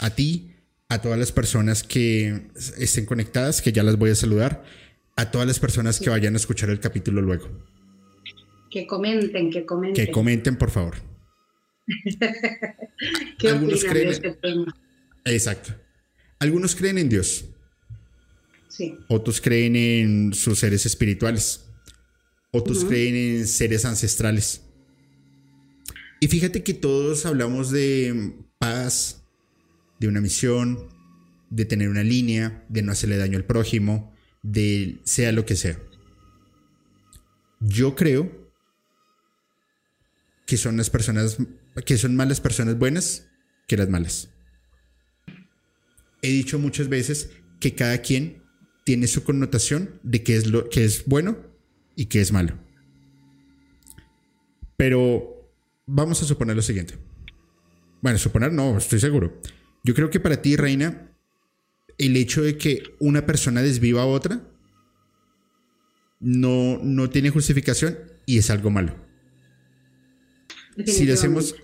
A ti, a todas las personas que estén conectadas, que ya las voy a saludar, a todas las personas que vayan a escuchar el capítulo luego. Que comenten, que comenten. Que comenten, por favor. (laughs) ¿Qué Algunos creen este tema? Exacto. Algunos creen en Dios. Sí. Otros creen en sus seres espirituales. Otros creen en seres ancestrales. Y fíjate que todos hablamos de paz, de una misión, de tener una línea, de no hacerle daño al prójimo, de sea lo que sea. Yo creo que son las personas, que son más las personas buenas que las malas. He dicho muchas veces que cada quien tiene su connotación de qué es lo que es bueno y qué es malo. Pero vamos a suponer lo siguiente. Bueno, suponer no, estoy seguro. Yo creo que para ti, Reina, el hecho de que una persona desviva a otra no, no tiene justificación y es algo malo. Si le hacemos,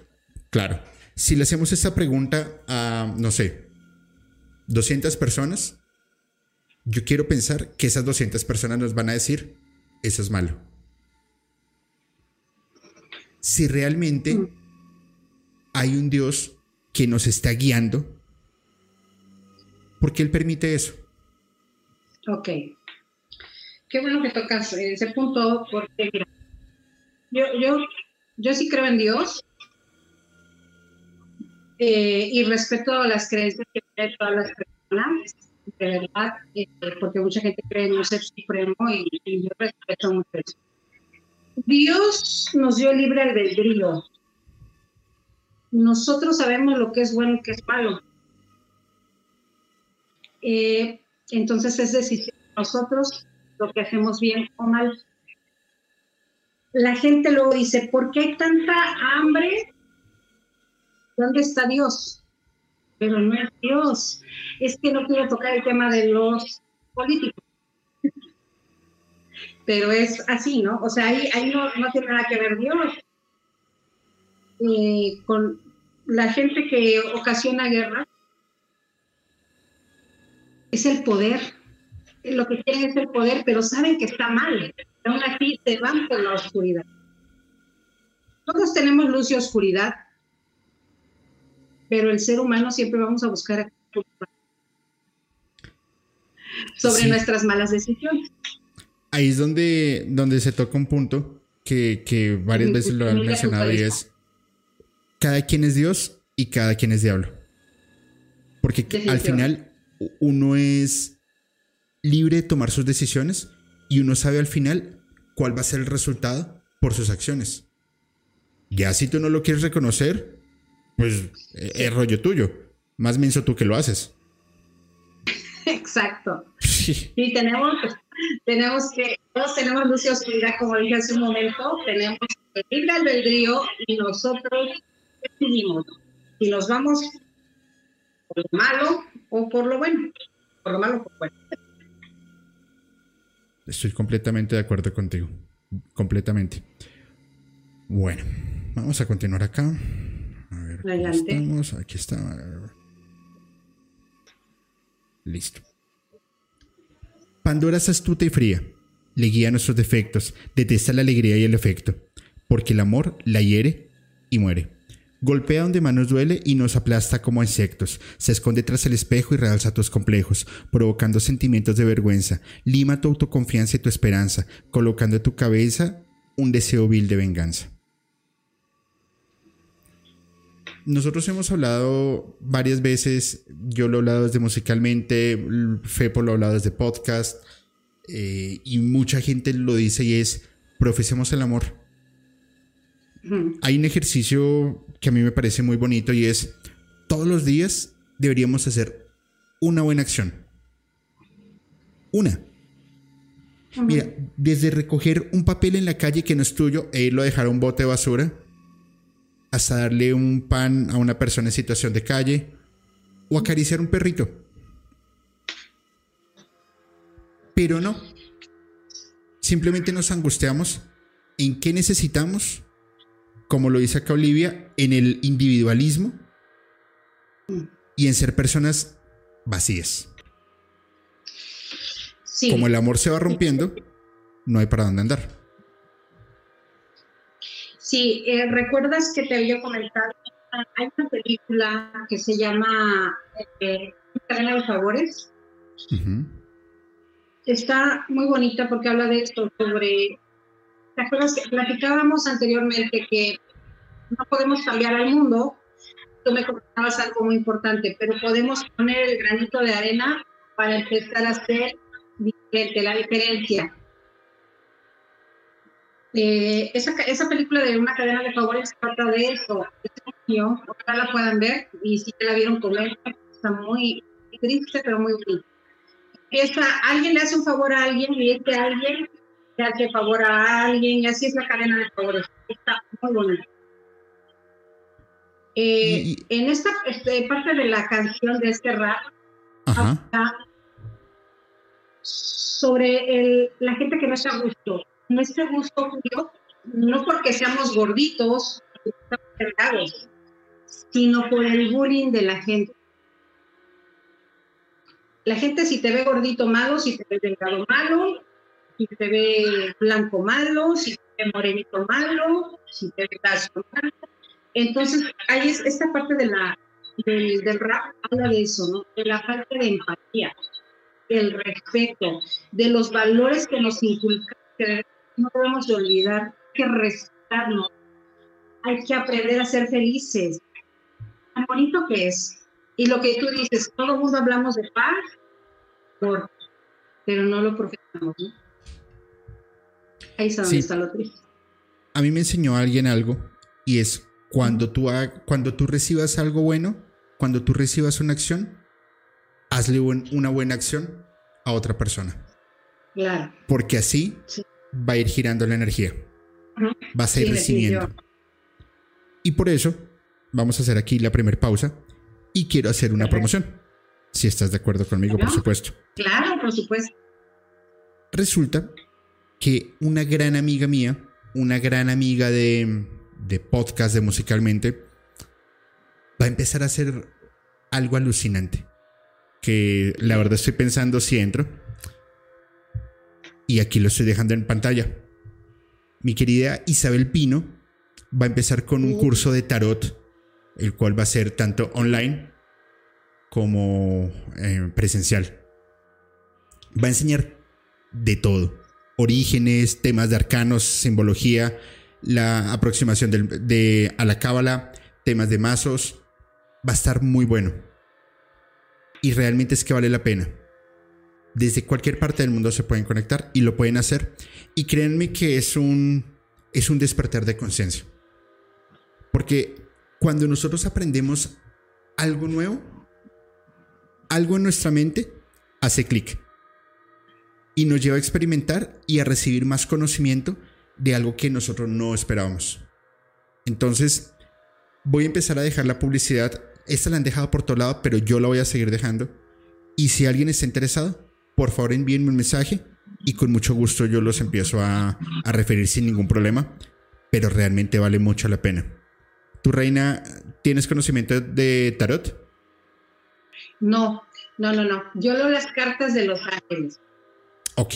claro, si le hacemos esta pregunta a, no sé, 200 personas, yo quiero pensar que esas 200 personas nos van a decir, eso es malo. Si realmente mm. hay un Dios que nos está guiando, ¿por qué Él permite eso? Ok. Qué bueno que tocas ese punto, porque yo, yo, yo sí creo en Dios eh, y respeto las creencias que tienen todas las personas, de verdad, eh, porque mucha gente cree en un ser supremo y, yo respeto mucho eso. Dios nos dio libre albedrío. Nosotros sabemos lo que es bueno y qué es malo. Eh, entonces es decisión nosotros lo que hacemos bien o mal. La gente luego dice, ¿por qué hay tanta hambre? ¿Dónde está Dios? Pero no es Dios. Es que no quiero tocar el tema de los políticos (laughs) pero es así, ¿no? O sea, ahí, ahí no, tiene nada que ver Dios. Eh, con la gente que ocasiona guerra es el poder. Lo que quieren es el poder, pero saben que está mal. Aún así se van por la oscuridad. Todos tenemos luz y oscuridad, pero el ser humano siempre vamos a buscar sobre nuestras malas decisiones ahí es donde, donde se toca un punto que, varias veces lo han mencionado y es cada quien es Dios y cada quien es diablo. Porque al final uno es libre de tomar sus decisiones y uno sabe al final cuál va a ser el resultado por sus acciones. Ya si tú no lo quieres reconocer, pues e, es rollo tuyo. Más menso tú que lo haces. (laughs) Exacto. Sí. Y tenemos tenemos que, todos tenemos luz y oscuridad, como dije hace un momento, tenemos el libre albedrío y nosotros decidimos si nos vamos por lo malo o por lo bueno, por lo malo o por lo bueno. Estoy completamente de acuerdo contigo, completamente. Bueno, vamos a continuar acá. A ver, Adelante. Estamos? Aquí está. Listo. Pandora es astuta y fría. Le guía nuestros defectos, detesta la alegría y el efecto, porque el amor la hiere y muere. Golpea donde más nos duele y nos aplasta como insectos. Se esconde tras el espejo y realza tus complejos, provocando sentimientos de vergüenza. Lima tu autoconfianza y tu esperanza, colocando en tu cabeza un deseo vil de venganza. Nosotros hemos hablado varias veces, yo lo he hablado desde musicalmente, Fepo lo ha hablado desde podcast, eh, y mucha gente lo dice y es, profesemos el amor. Hay un ejercicio que a mí me parece muy bonito y es, todos los días deberíamos hacer una buena acción. Una. Mira, desde recoger un papel en la calle que no es tuyo e irlo a dejar a un bote de basura, hasta darle un pan a una persona en situación de calle o acariciar un perrito. Pero no. Simplemente nos angustiamos en qué necesitamos, como lo dice acá Olivia, en el individualismo y en ser personas vacías. Como el amor se va rompiendo, no hay para dónde andar. Sí, eh, recuerdas que te había comentado, hay una película que se llama eh, Cadena de Favores. Está muy bonita porque habla de esto, sobre, ¿te acuerdas que platicábamos anteriormente que no podemos cambiar al mundo? Tú me comentabas algo muy importante, pero podemos poner el granito de arena para empezar a hacer diferente, la diferencia. Eh, esa, esa, película de una cadena de favores trata de eso. Ojalá la puedan ver y si la vieron comer, está muy triste, pero muy bonita. Esa, alguien le hace un favor a alguien y este alguien le hace favor a alguien y así es la cadena de favores. Está muy bonita. Eh, en esta este, parte de la canción de este rap, sobre el, la gente que no está a gusto. No está a gusto, no porque seamos gorditos, sino por el bullying de la gente. La gente si te ve gordito malo, si te ve delgado malo, si te ve blanco malo, si te ve morenito malo, si te ve caso malo. Entonces, hay esta parte de la, del, del rap habla de eso, ¿no? De la falta de empatía el respeto, de los valores que nos inculcan, que no debemos de olvidar, que respetarnos, hay que aprender a ser felices. Tan bonito que es. Y lo que tú dices, todo el mundo hablamos de paz, pero no lo profesamos. Ahí es donde está lo triste. A mí me enseñó alguien algo y es cuando tú, cuando tú recibas algo bueno, cuando tú recibas una acción, hazle una buena acción a otra persona. Claro. Porque así va a ir girando la energía. Va a ir recibiendo. Y por eso vamos a hacer aquí la primera pausa y quiero hacer una promoción. Si estás de acuerdo conmigo, por supuesto. Claro, por supuesto. Resulta que una gran amiga mía, una gran amiga de, de podcast de musicalmente, va a empezar a hacer algo alucinante que la verdad estoy pensando si entro. Y aquí lo estoy dejando en pantalla. Mi querida Isabel Pino va a empezar con un curso de tarot, el cual va a ser tanto online como eh, presencial. Va a enseñar de todo. Orígenes, temas de arcanos, simbología, la aproximación de, a la cábala, temas de mazos. Va a estar muy bueno y realmente es que vale la pena. Desde cualquier parte del mundo se pueden conectar y lo pueden hacer. Y créanme que es un, es un despertar de conciencia. Porque cuando nosotros aprendemos algo nuevo, algo en nuestra mente hace clic. Y nos lleva a experimentar y a recibir más conocimiento de algo que nosotros no esperábamos. Entonces, voy a empezar a dejar la publicidad esta la han dejado por todo lado, pero yo la voy a seguir dejando. Y si alguien está interesado, por favor envíenme un mensaje y con mucho gusto yo los empiezo a, referir sin ningún problema. Pero realmente vale mucho la pena. ¿Tu reina tienes conocimiento de tarot? No, no, no, no. Yo leo las cartas de los ángeles. Ok.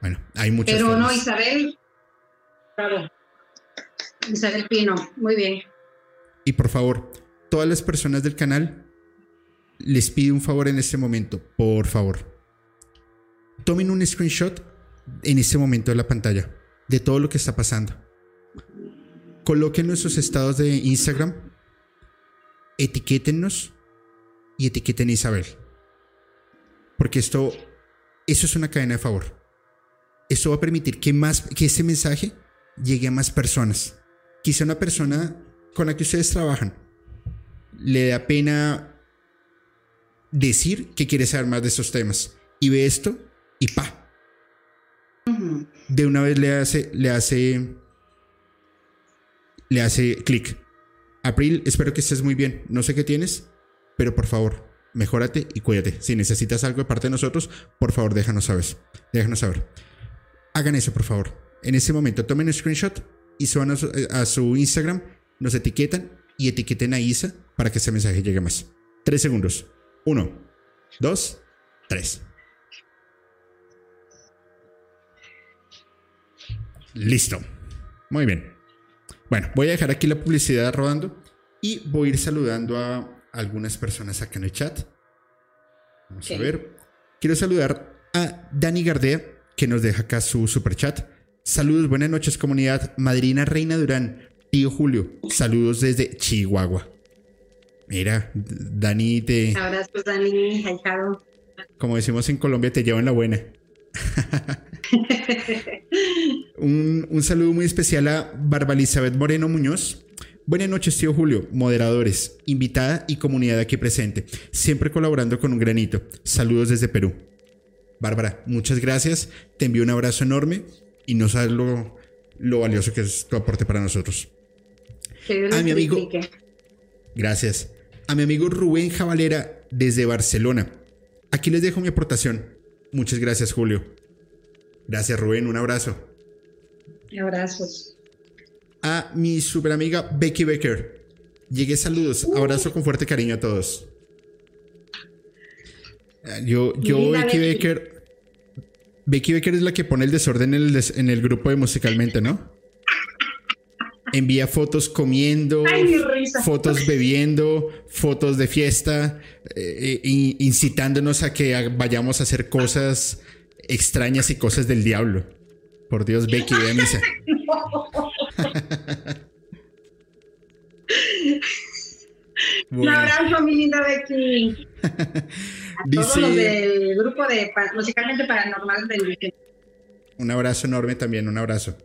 Bueno, hay muchas. Pero no, Isabel. Claro. Isabel Pino, muy bien. Y por favor, todas las personas del canal, les pido un favor en este momento, por favor. Tomen un screenshot en este momento de la pantalla de todo lo que está pasando. Coloquen nuestros estados de Instagram, etiquétennos y etiqueten a Isabel. Porque esto, eso es una cadena de favor. Esto va a permitir que, más, que ese mensaje llegue a más personas. Quizá una persona con la que ustedes trabajan le da pena decir que quiere saber más de esos temas. Y ve esto y pa. De una vez le hace, le hace, le hace clic. April, espero que estés muy bien. No sé qué tienes, pero por favor, mejórate y cuídate. Si necesitas algo de parte de nosotros, por favor, déjanos saber. Déjanos saber. Hagan eso, por favor. En ese momento, tomen un screenshot y suban a su Instagram, nos etiquetan y etiqueten a Isa para que ese mensaje llegue más. Tres segundos. Uno, dos, tres. Listo. Muy bien. Bueno, voy a dejar aquí la publicidad rodando y voy a ir saludando a algunas personas acá en el chat. Vamos a ver. Quiero saludar a Dani Gardea, que nos deja acá su super chat. Saludos, buenas noches comunidad. Madrina Reina Durán, tío Julio, saludos desde Chihuahua. Mira, Dani te. Abrazos, Dani, Como decimos en Colombia, te llevan la buena. (laughs) Un, un saludo muy especial a Barba Elizabeth Moreno Muñoz. Buenas noches, tío Julio, moderadores, invitada y comunidad aquí presente, siempre colaborando con un granito. Saludos desde Perú. Bárbara, muchas gracias. Te envío un abrazo enorme y no sabes lo, lo valioso que es tu aporte para nosotros. a mi amigo. Gracias. A mi amigo Rubén Javalera desde Barcelona. Aquí les dejo mi aportación. Muchas gracias, Julio. Gracias, Rubén. Un abrazo. Abrazos. A mi super amiga Becky Becker. Llegué saludos. Abrazo con fuerte cariño a todos. Yo, yo Becky, Becker. Becky Becker es la que pone el desorden en el, en el grupo de musicalmente, ¿no? (laughs) Envía fotos comiendo, fotos (laughs) bebiendo, fotos de fiesta, eh, eh, incitándonos a que vayamos a hacer cosas extrañas y cosas del diablo. Por Dios, Becky, ve a misa. Un abrazo, mi linda Becky. (laughs) todos los del grupo de Musicalmente Paranormal del Un abrazo enorme también, un abrazo.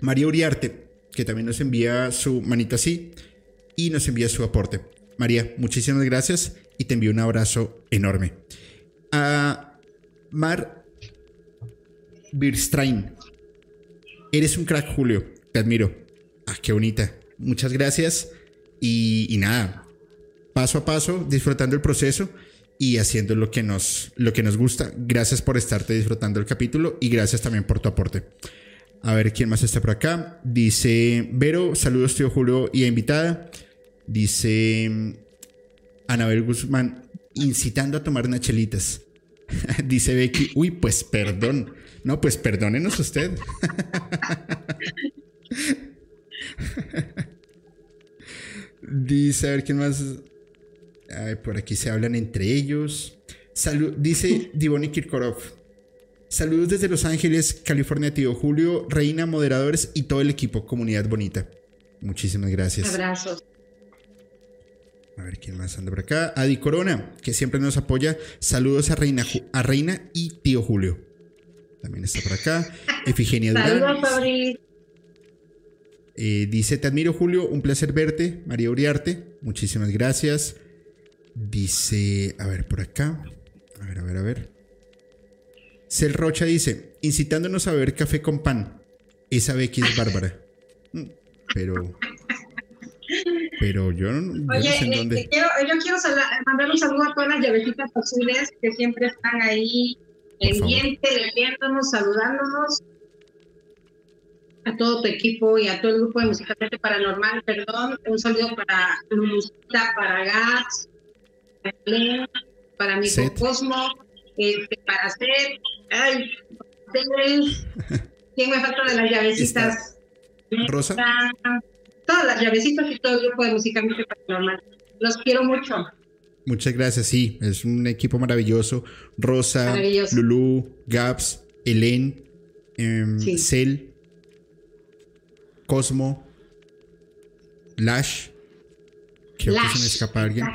María Uriarte, que también nos envía su manita así y nos envía su aporte. María, muchísimas gracias y te envío un abrazo enorme. A Mar Birstrain, eres un crack, Julio. Te admiro. Ah, qué bonita. Muchas gracias. Y, nada, paso a paso, disfrutando el proceso y haciendo lo que nos, lo que nos gusta. Gracias por estarte disfrutando el capítulo y gracias también por tu aporte. A ver quién más está por acá. Dice Vero, saludos tío Julio y invitada. Dice mm, Anabel Guzmán, incitando a tomar unas chelitas. (laughs) Dice Becky, uy, pues perdón. No, pues perdónenos usted. (laughs) (laughs) Dice, a ver quién más por aquí se hablan entre ellos. dice (laughs) Divoni Kirkorov. Saludos desde Los Ángeles, California, tío Julio, Reina, moderadores y todo el equipo, comunidad bonita. Muchísimas gracias. Abrazos. A ver quién más anda por acá. Adi Corona, que siempre nos apoya. Saludos a Reina, a Reina y tío Julio. También está por acá. (laughs) Efigenia Durán. Saludos, eh, dice, te admiro Julio, un placer verte. María Uriarte, muchísimas gracias. Dice, a ver, por acá. A ver, a ver, a ver. Cel Rocha dice, incitándonos a beber café con pan. Esa Becky es bárbara. Mm, pero... Pero yo, no, Oye, sé en eh, dónde. Quiero, yo quiero mandar un saludo a todas las llavecitas azules que siempre están ahí pendientes, leyéndonos, saludándonos. A todo tu equipo y a todo el grupo de Musicalmente Paranormal, perdón. Un saludo para Lucita, para Gats, para mi Cosmo, este, para hacer, ay, ¿quién me falta de las llavecitas? Rosa. Todas las llavecitas y todo el grupo de Musicalmente Paranormal. Los quiero mucho. Muchas gracias, sí, es un equipo maravilloso. Rosa, Lulu, Gaps, Elen, em, Cel, Cosmo, Lash. Creo que se me escapa alguien.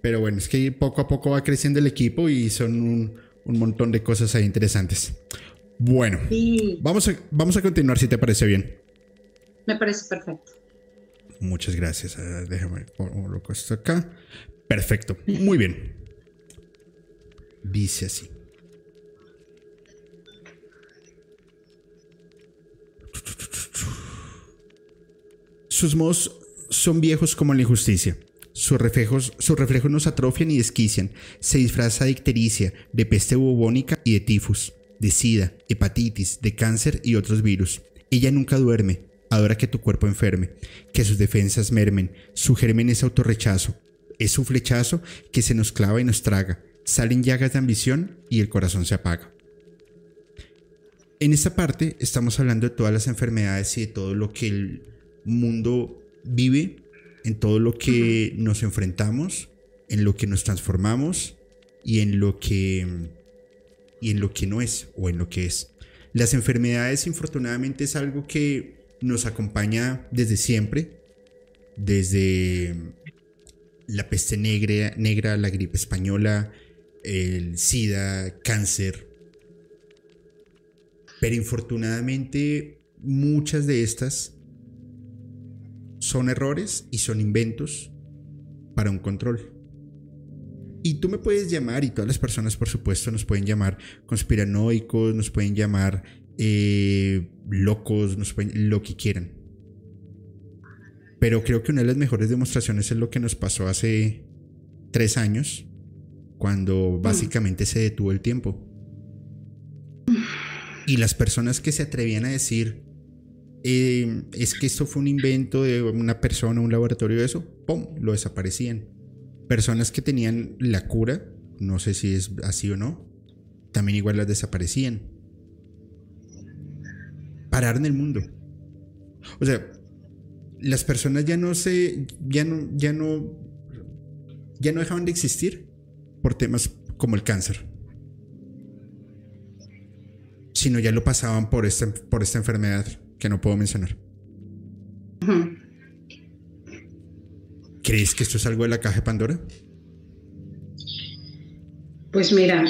Pero bueno, es que poco a poco va creciendo el equipo y son un, montón de cosas ahí interesantes. Bueno, vamos, a, vamos a continuar si te parece bien. Me parece perfecto. Muchas gracias. déjame colocar esto acá. Perfecto. Muy bien. Dice así. Sus modos son viejos como la injusticia. Sus reflejos, sus reflejos nos atrofian y desquician. Se disfraza de ictericia, de peste bubónica y de tifus, de sida, hepatitis, de cáncer y otros virus. Ella nunca duerme, adora que tu cuerpo enferme, que sus defensas mermen, su germen es autorrechazo. Es un flechazo que se nos clava y nos traga. Salen llagas de ambición y el corazón se apaga. En esta parte estamos hablando de todas las enfermedades y de todo lo que el mundo vive en todo lo que nos enfrentamos, en lo que nos transformamos y en lo que y en lo que no es o en lo que es. Las enfermedades, infortunadamente, es algo que nos acompaña desde siempre, desde la peste negra, negra la gripe española, el SIDA, cáncer. Pero infortunadamente muchas de estas son errores y son inventos para un control. Y tú me puedes llamar, y todas las personas, por supuesto, nos pueden llamar conspiranoicos, nos pueden llamar eh, locos, nos pueden, lo que quieran. Pero creo que una de las mejores demostraciones es lo que nos pasó hace tres años, cuando mm. básicamente se detuvo el tiempo. Y las personas que se atrevían a decir, eh, es que esto fue un invento de una persona, un laboratorio de eso, ¡pum!, lo desaparecían. Personas que tenían la cura, no sé si es así o no, también igual las desaparecían. Pararon el mundo. O sea, las personas ya no se, ya no, ya no, ya no dejaban de existir por temas como el cáncer, sino ya lo pasaban por esta, por esta enfermedad que no puedo mencionar. ¿Crees que esto es algo de la caja de Pandora? Pues mira,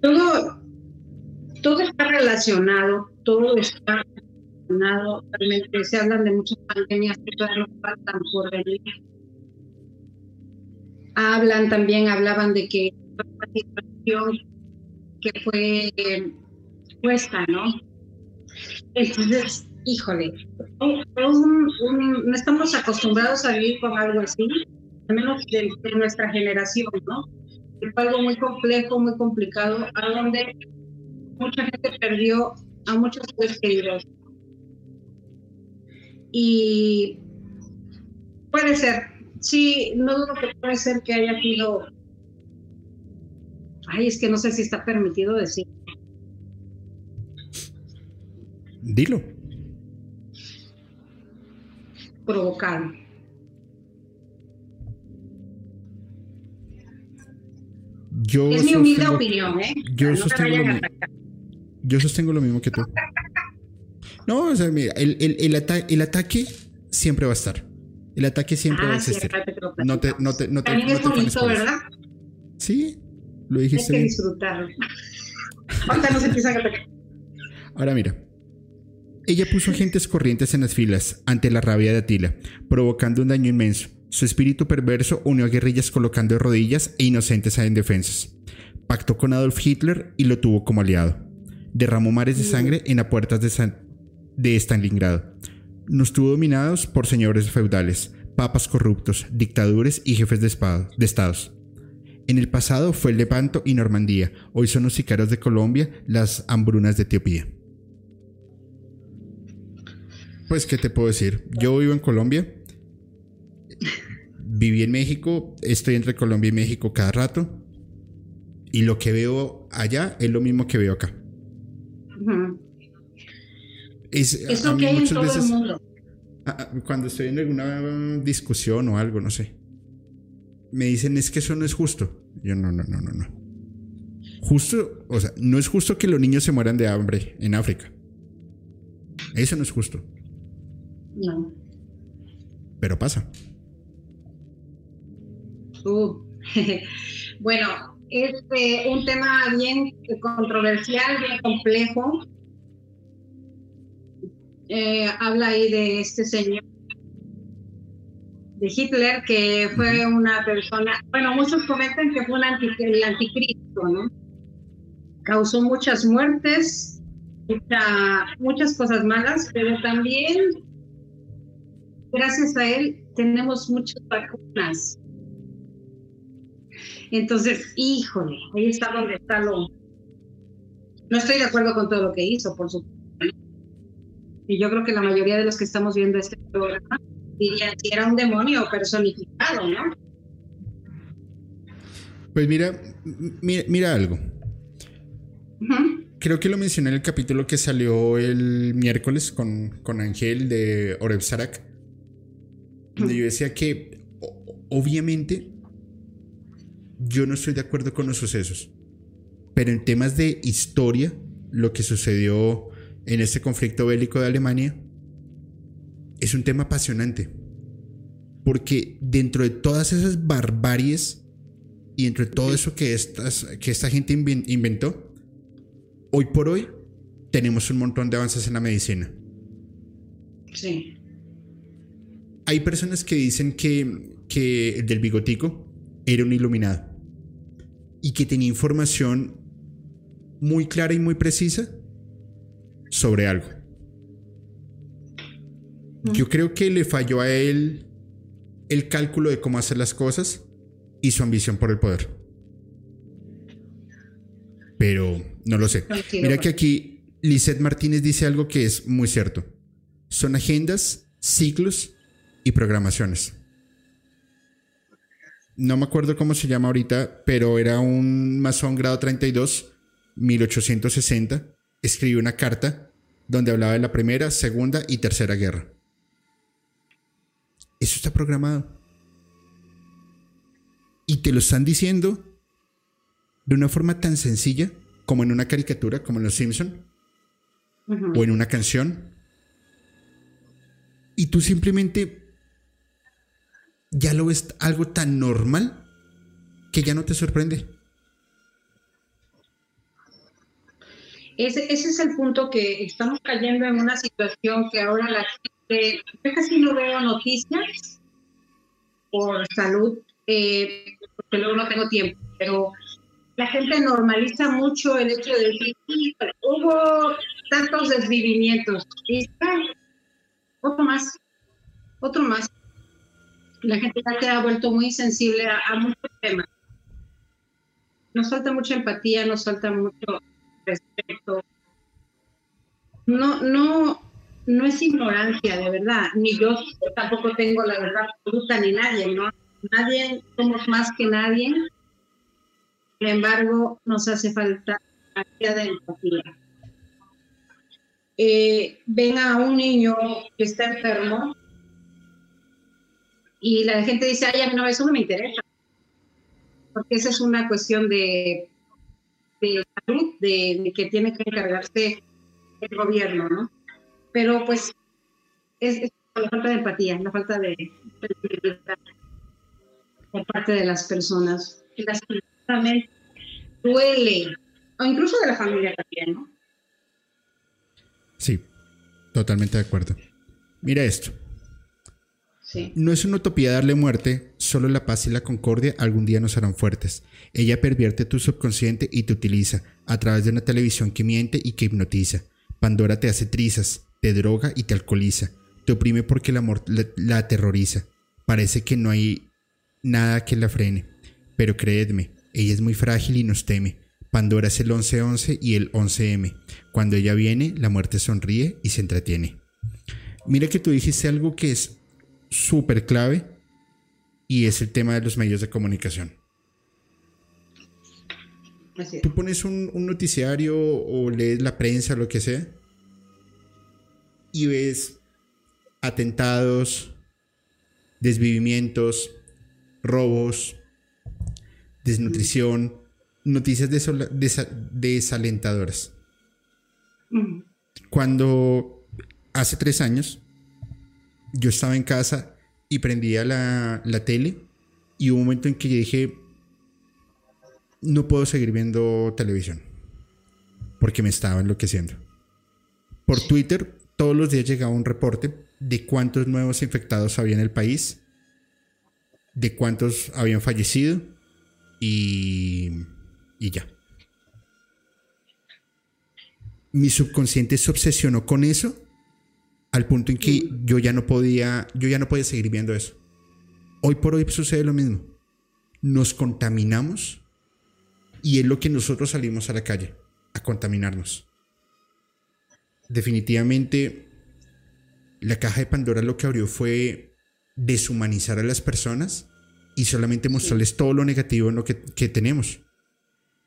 todo, todo está relacionado, todo está relacionado. Realmente se hablan de muchas pandemias que todavía no faltan por venir. Hablan también, hablaban de que que fue puesta, ¿no? Entonces, híjole, no estamos acostumbrados a vivir con algo así, al menos de, nuestra generación, ¿no? Fue algo muy complejo, muy complicado, a donde mucha gente perdió a muchos seres queridos. Y puede ser, sí, no dudo que puede ser que haya sido. Ay, es que no sé si está permitido decir. Dilo. Provocado. Yo es mi humilde opinión, ¿eh? Yo, sostengo lo mismo, yo sostengo lo mismo que tú. No, o sea, mira, el, el, el, ataque siempre va a estar. El ataque siempre va a ah, existir. no te, no te, no te, También es bonito, ¿verdad? Sí, lo dijiste. Hay que disfrutarlo. Ahorita no se empieza a Ahora mira, ella puso agentes corrientes en las filas ante la rabia de Atila, provocando un daño inmenso. Su espíritu perverso unió a guerrillas colocando de rodillas e inocentes a indefensas. Pactó con Adolf Hitler y lo tuvo como aliado. Derramó mares de sangre en las puertas de, de Stalingrado. Nos tuvo dominados por señores feudales, papas corruptos, dictadures y jefes de, de estados. En el pasado fue el Lepanto y Normandía, hoy son los sicarios de Colombia, las hambrunas de Etiopía. Pues, ¿qué te puedo decir? Yo vivo en Colombia. Viví en México. Estoy entre Colombia y México cada rato. Y lo que veo allá es lo mismo que veo acá. es, lo que hay en todo el mundo. Cuando estoy en alguna discusión o algo, no sé. Me dicen, es que eso no es justo. Yo, no, no, no, no, no. Justo, o sea, no es justo que los niños se mueran de hambre en África. Eso no es justo. No. Pero pasa. Uh, (laughs) bueno, es este, un tema bien controversial, bien complejo. Eh, habla ahí de este señor, de Hitler, que fue una persona, bueno, muchos comentan que fue un el anticristo, ¿no? Causó muchas muertes, muchas cosas malas, pero también gracias a él tenemos muchas vacunas. Entonces, híjole, ahí está donde está lo... No estoy de acuerdo con todo lo que hizo, por supuesto. Y yo creo que la mayoría de los que estamos viendo este programa dirían si era un demonio personificado, ¿no? Pues mira, mira, algo. Creo que lo mencioné en el capítulo que salió el miércoles con, con Ángel de Oreb Sarak yo decía que obviamente yo no estoy de acuerdo con los sucesos, pero en temas de historia, lo que sucedió en este conflicto bélico de Alemania es un tema apasionante, porque dentro de todas esas barbaries y dentro de todo eso que, estas, que esta gente inventó, hoy por hoy tenemos un montón de avances en la medicina. Sí. Hay personas que dicen que, que el del bigotico era un iluminado y que tenía información muy clara y muy precisa sobre algo. Yo creo que le falló a él el cálculo de cómo hacer las cosas y su ambición por el poder. Pero no lo sé. Mira que aquí Lisette Martínez dice algo que es muy cierto. Son agendas, ciclos y programaciones. No me acuerdo cómo se llama ahorita, pero era un masón grado 32, 1860. Escribió una carta donde hablaba de la primera, segunda y tercera guerra. Eso está programado. Y te lo están diciendo de una forma tan sencilla como en una caricatura, como en Los Simpson, o en una canción. Y tú simplemente ya lo ves algo tan normal que ya no te sorprende. Ese, ese es el punto que estamos cayendo en una situación que ahora la gente, yo casi no veo noticias por salud, eh, porque luego no tengo tiempo, pero la gente normaliza mucho el hecho de decir, hubo tantos desvivimientos, y otro más, otro más. La gente ya se ha vuelto muy sensible a, muchos temas. Nos falta mucha empatía, nos falta mucho respeto. No, no, no es ignorancia, de verdad. Ni yo, tampoco tengo la verdad absoluta, ni nadie, ¿no? Nadie, somos más que nadie. Sin embargo, nos hace falta de empatía. Eh, ven a un niño que está enfermo y la gente dice, ay, a mí no, eso no me interesa. Porque esa es una cuestión de salud de, que tiene que encargarse el gobierno, ¿no? Pero pues es, la falta de empatía, la falta de sensibilidad por parte de las personas. Las duele, o incluso de la familia también, ¿no? Sí, totalmente de acuerdo. Mira esto. No es una utopía darle muerte, solo la paz y la concordia algún día nos harán fuertes. Ella pervierte tu subconsciente y te utiliza, a través de una televisión que miente y que hipnotiza. Pandora te hace trizas, te droga y te alcoholiza. Te oprime porque el amor la, aterroriza. Parece que no hay nada que la frene. Pero creedme, ella es muy frágil y nos teme. Pandora es el 1111 y el 11M. Cuando ella viene, la muerte sonríe y se entretiene. Mira que tú dijiste algo que es súper clave y es el tema de los medios de comunicación. Tú pones un, noticiario o lees la prensa, lo que sea, y ves atentados, desvivimientos, robos, desnutrición, noticias desalentadoras. Cuando hace tres años yo estaba en casa y prendía la, tele y hubo un momento en que yo dije, no puedo seguir viendo televisión porque me estaba enloqueciendo. Por Twitter todos los días llegaba un reporte de cuántos nuevos infectados había en el país, de cuántos habían fallecido y, y ya. Mi subconsciente se obsesionó con eso al punto en que yo ya no podía, yo ya no podía seguir viendo eso. Hoy por hoy sucede lo mismo. Nos contaminamos y es lo que nosotros salimos a la calle, a contaminarnos. Definitivamente, la caja de Pandora lo que abrió fue deshumanizar a las personas y solamente mostrarles todo lo negativo en lo que, que tenemos,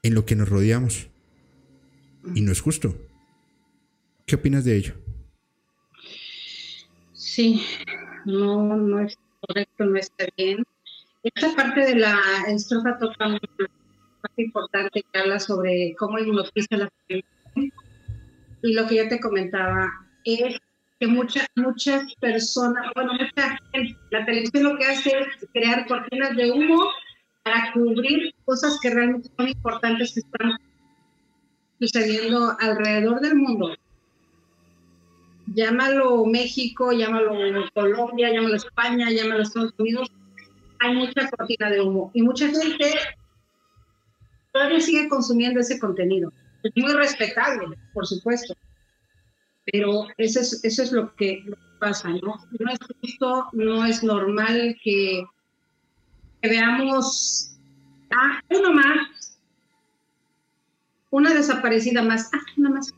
en lo que nos rodeamos. Y no es justo. ¿Qué opinas de ello? Sí, no, no es correcto, no está bien. Esta parte de la estrofa toca una parte importante que habla sobre cómo hipnotiza la televisión. Y lo que yo te comentaba es que muchas muchas personas, bueno, mucha gente, la televisión lo que hace es crear cortinas de humo para cubrir cosas que realmente son importantes que están sucediendo alrededor del mundo, llámalo México, llámalo Colombia, llámalo España, llámalo Estados Unidos, hay mucha cortina de humo y mucha gente todavía sigue consumiendo ese contenido. Es muy respetable, por supuesto, pero eso es, eso es lo, que, pasa, ¿no? No es justo, no es normal que, veamos a uno más, una desaparecida más, ah, una más.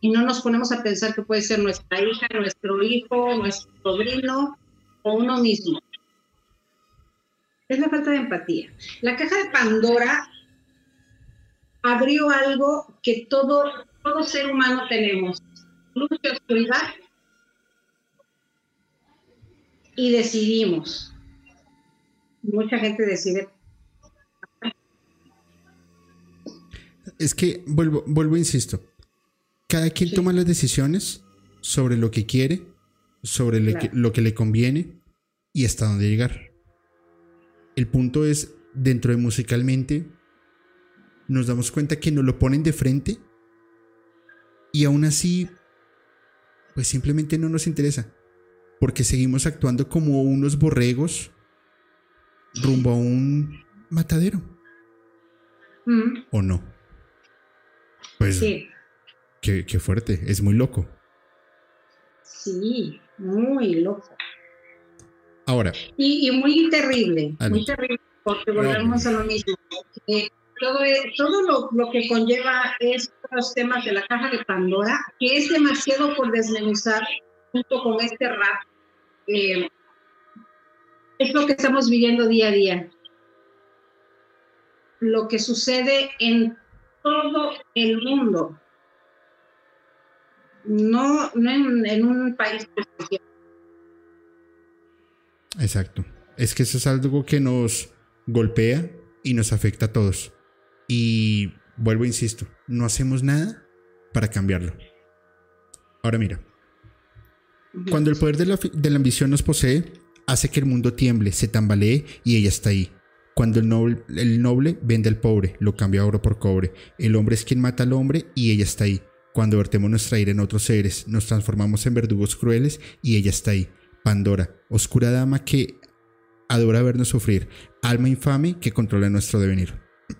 Y no nos ponemos a pensar que puede ser nuestra hija, nuestro hijo, nuestro sobrino o uno mismo es la falta de empatía. La caja de Pandora abrió algo que todo, todo ser humano tenemos, luz y oscuridad, y decidimos. Mucha gente decide. Es que, vuelvo, vuelvo, insisto, cada quien toma las decisiones sobre lo que quiere, sobre lo que le conviene y hasta dónde llegar. El punto es, dentro de musicalmente, nos damos cuenta que nos lo ponen de frente y aún así, pues simplemente no nos interesa, porque seguimos actuando como unos borregos rumbo a un matadero. Mm. ¿O no? Pues, sí. Qué, qué fuerte, es muy loco. Sí, muy loco. Ahora. Y, muy terrible, muy terrible, porque volvemos a lo mismo. todo, e, todo lo, que conlleva estos temas de la caja de Pandora, que es demasiado por desmenuzar junto con este rap, eh, es lo que estamos viviendo día a día. Lo que sucede en todo el mundo, no, no en, un país. Exacto. Es que eso es algo que nos golpea y nos afecta a todos. Y vuelvo, insisto, no hacemos nada para cambiarlo. Ahora mira, cuando el poder de la, de la, ambición nos posee, hace que el mundo tiemble, se tambalee y ella está ahí. Cuando el noble, el noble vende al pobre, lo cambia oro por cobre. El hombre es quien mata al hombre y ella está ahí. Cuando vertemos nuestra ira en otros seres, nos transformamos en verdugos crueles y ella está ahí. Pandora, oscura dama que adora vernos sufrir, alma infame que controla nuestro devenir.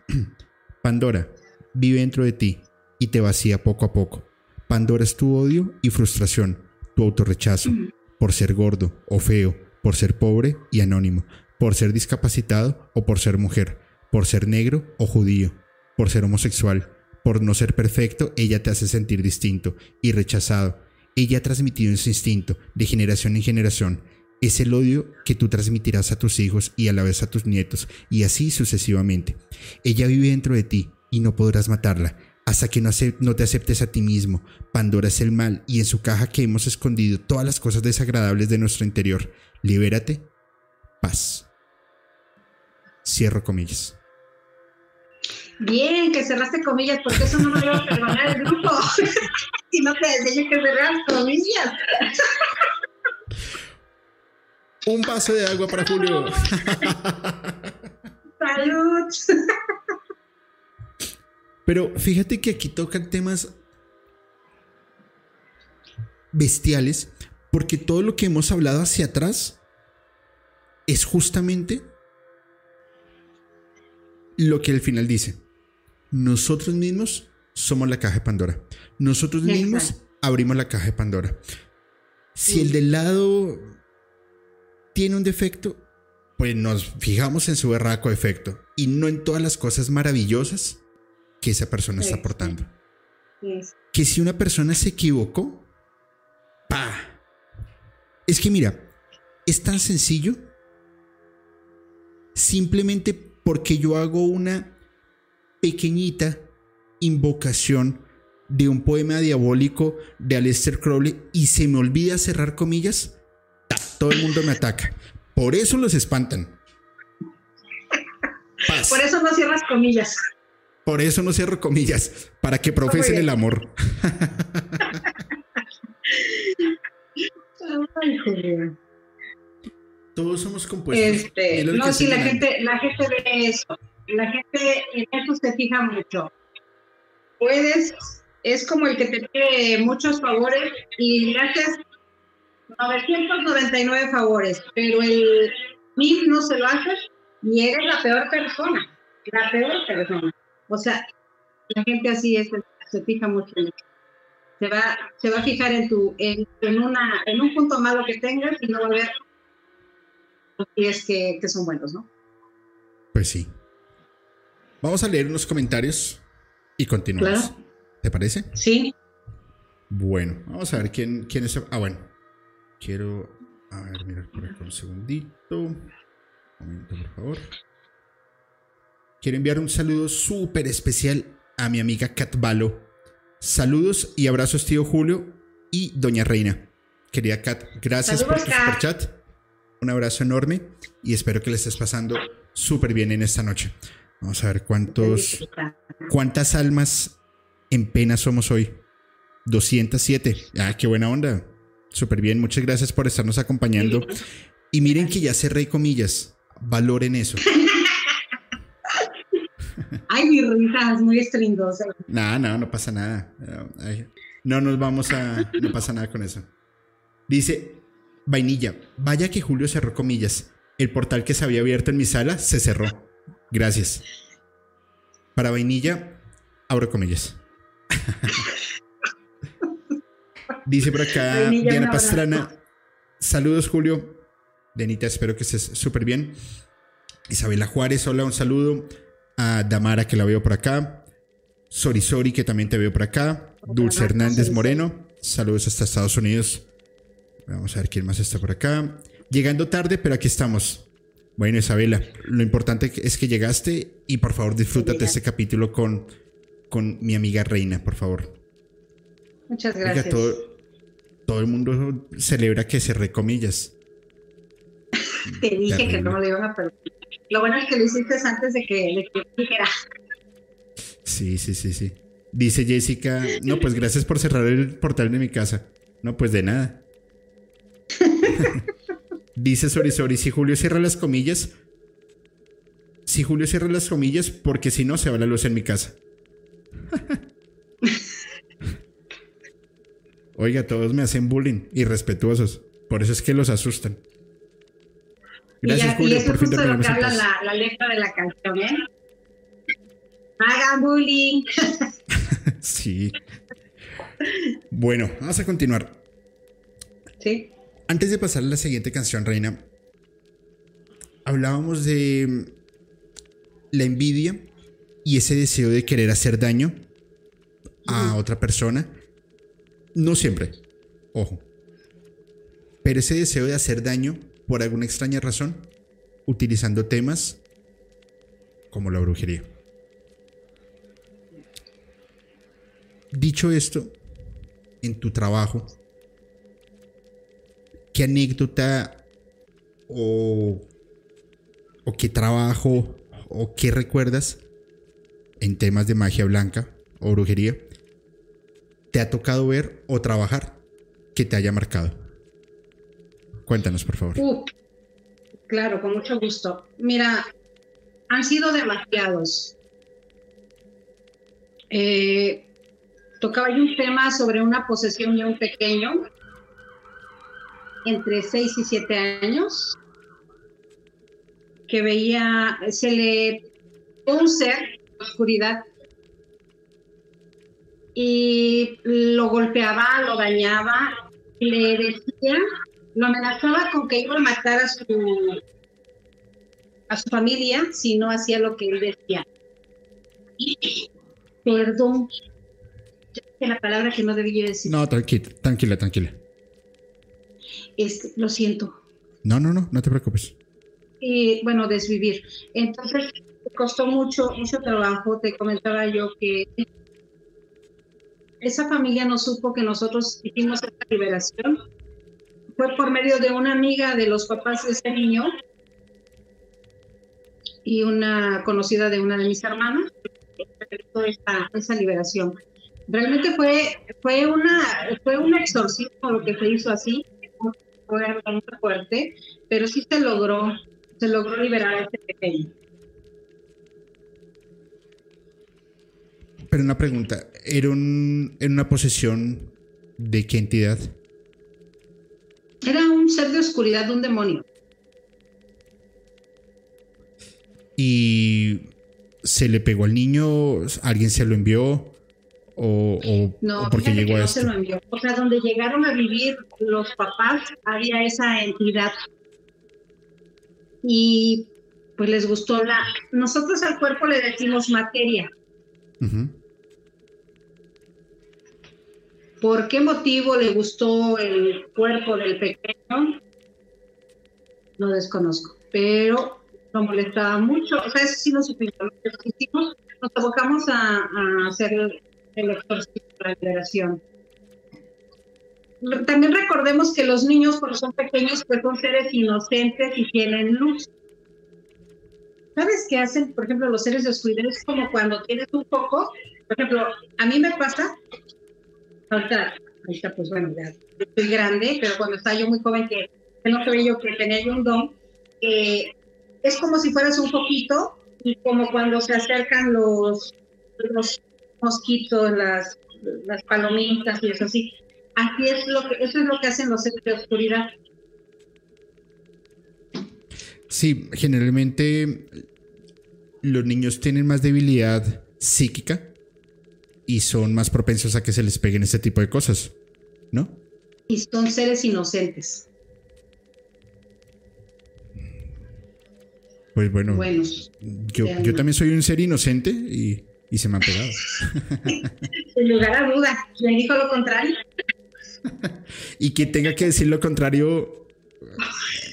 (clears throat) Pandora, vive dentro de ti y te vacía poco a poco. Pandora es tu odio y frustración, tu autorrechazo, por ser gordo o feo, por ser pobre y anónimo, por ser discapacitado o por ser mujer, por ser negro o judío, por ser homosexual, por no ser perfecto, ella te hace sentir distinto y rechazado, ella ha transmitido ese instinto de generación en generación. Es el odio que tú transmitirás a tus hijos y a la vez a tus nietos, y así sucesivamente. Ella vive dentro de ti y no podrás matarla hasta que no, no, te aceptes a ti mismo. Pandora es el mal y en su caja que hemos escondido todas las cosas desagradables de nuestro interior. Libérate. Paz. Cierro comillas. Bien, que cerraste comillas, porque eso no me lo iba a perdonar el grupo. (laughs) si no te decía que cerrar comillas. Un vaso de agua para Julio. Salud. Pero fíjate que aquí tocan temas bestiales, porque todo lo que hemos hablado hacia atrás es justamente lo que al final dice nosotros mismos somos la caja de Pandora. Nosotros mismos abrimos la caja de Pandora. Si el del lado tiene un defecto, pues nos fijamos en su berraco defecto y no en todas las cosas maravillosas que esa persona está aportando. Que si una persona se equivocó, ¡pa! Es que mira, es tan sencillo. Simplemente porque yo hago una pequeñita invocación de un poema diabólico de Aleister Crowley y se me olvida cerrar comillas, todo el mundo me ataca. Por eso los espantan. Por eso no cierras comillas. Por eso no cierro comillas, para que profesen el amor. (laughs) Todos somos compuestos. Este, no, si la gente, la gente ve eso la gente en eso se fija mucho. puedes, es como el que te pide muchos favores y gracias 999 favores, pero el mil no se lo haces y eres la peor persona, la peor persona. O sea, la gente así es, se fija mucho en Se va, se va a fijar en tu, en, una, en un punto malo que tengas y no va a ver si es que, que son buenos, ¿no? Pues sí. Vamos a leer unos comentarios y continuamos. ¿Te parece? Sí. Bueno, vamos a ver quién, quién es. Ah, bueno. Quiero. A ver, mirar por acá un segundito. Un momento, por favor. Quiero enviar un saludo súper especial a mi amiga Kat Balo. Saludos y abrazos, tío Julio y Doña Reina. Querida Kat, gracias por tu super chat. Un abrazo enorme y espero que le estés pasando súper bien en esta noche. Vamos a ver cuántos, cuántas almas en pena somos hoy. 207. Ah, qué buena onda. Súper bien. Muchas gracias por estarnos acompañando. Y miren que ya cerré comillas. Valoren eso. (laughs) Ay, mi risa es muy estringosa. No, no, no pasa nada. no nos vamos a. No pasa nada con eso. Dice Vainilla, vaya que Julio cerró comillas. El portal que se había abierto en mi sala se cerró. Gracias. Para vainilla, abro comillas. (laughs) Dice por acá Diana Pastrana. Saludos, Julio. Denita, espero que estés súper bien. Isabela Juárez, hola, un saludo. A Damara, que la veo por acá. Sori Sori, que también te veo por acá. Dulce Hernández Moreno. Saludos hasta Estados Unidos. Vamos a ver quién más está por acá. Llegando tarde, pero aquí estamos. Bueno, Isabela, lo importante es que llegaste y por favor disfrútate este capítulo con, con mi amiga Reina, por favor. Muchas gracias. todo, el mundo celebra que se recomillas. (laughs) Te dije que no lo iban a perder. Lo bueno es que lo hiciste antes de que, dijera. Sí, sí, sí, sí. Dice Jessica, no, pues gracias por cerrar el portal de mi casa. No, pues de nada. (laughs) Dice Sori Sori, si Julio cierra las comillas, si Julio cierra las comillas, porque si no se va la luz en mi casa. (laughs) Oiga, todos me hacen bullying, irrespetuosos. Por eso es que los asustan. Gracias, Julio, y eso por fin lo que habla la, la, letra de la canción, ¿eh? Hagan bullying. (laughs) sí. Bueno, vamos a continuar. Sí. Antes de pasar a la siguiente canción, Reina, hablábamos de la envidia y ese deseo de querer hacer daño a otra persona. No siempre, ojo. Pero ese deseo de hacer daño por alguna extraña razón, utilizando temas como la brujería. Dicho esto, en tu trabajo, ¿qué anécdota o, o qué trabajo o qué recuerdas en temas de magia blanca o brujería te ha tocado ver o trabajar que te haya marcado? Cuéntanos, por favor. Claro, con mucho gusto. Mira, han sido demasiados. Eh, tocaba yo un tema sobre una posesión de un pequeño entre 6 y 7 años, que veía, se le un ser en oscuridad y lo golpeaba, lo dañaba, le decía, lo amenazaba con que iba a matar a su, a su familia si no hacía lo que él decía. Perdón, la palabra que no debía decir. No, tranquila, tranquila. Este, lo siento. No, no, no, no te preocupes. Y bueno, desvivir. Entonces, costó mucho, mucho trabajo. Te comentaba yo que esa familia no supo que nosotros hicimos esta liberación. Fue por medio de una amiga de los papás de ese niño y una conocida de una de mis hermanas esa, esa liberación. Realmente fue, fue, una, fue un exorcismo lo que se hizo así fue muy fuerte, pero sí se logró, se logró liberar a ese pequeño. Pero una pregunta, ¿era un, en una posesión de qué entidad? Era un ser de oscuridad de un demonio. ¿Y se le pegó al niño? ¿Alguien se lo envió? ¿O, no, porque llegó a no se lo envió. O sea, donde llegaron a vivir los papás, había esa entidad. Y pues les gustó la... Nosotros al cuerpo le decimos materia. ¿Por qué motivo le gustó el cuerpo del pequeño? No desconozco, pero lo molestaba mucho. O sea, eso sí nos supimos. Nos abocamos a, hacer el, exorcismo de la liberación. También recordemos que los niños, cuando son pequeños, pues son seres inocentes y tienen luz. ¿Sabes qué hacen, por ejemplo, los seres de oscuridad? Es como cuando tienes un foco. Por ejemplo, a mí me pasa ahorita, ahorita pues bueno, ya estoy grande, pero cuando estaba yo muy joven, que, no sabía yo que tenía yo un don, es como si fueras un poquito y como cuando se acercan los mosquitos, las, las palomitas y eso así. Así es lo que, eso es lo que hacen los seres de oscuridad. Sí, generalmente los niños tienen más debilidad psíquica y son más propensos a que se les peguen este tipo de cosas, ¿no? Y son seres inocentes. Pues bueno, yo, yo, también soy un ser inocente y, y se me han pegado. (laughs) Sin lugar a duda, ¿quién dijo lo contrario? (laughs) y quien tenga que decir lo contrario,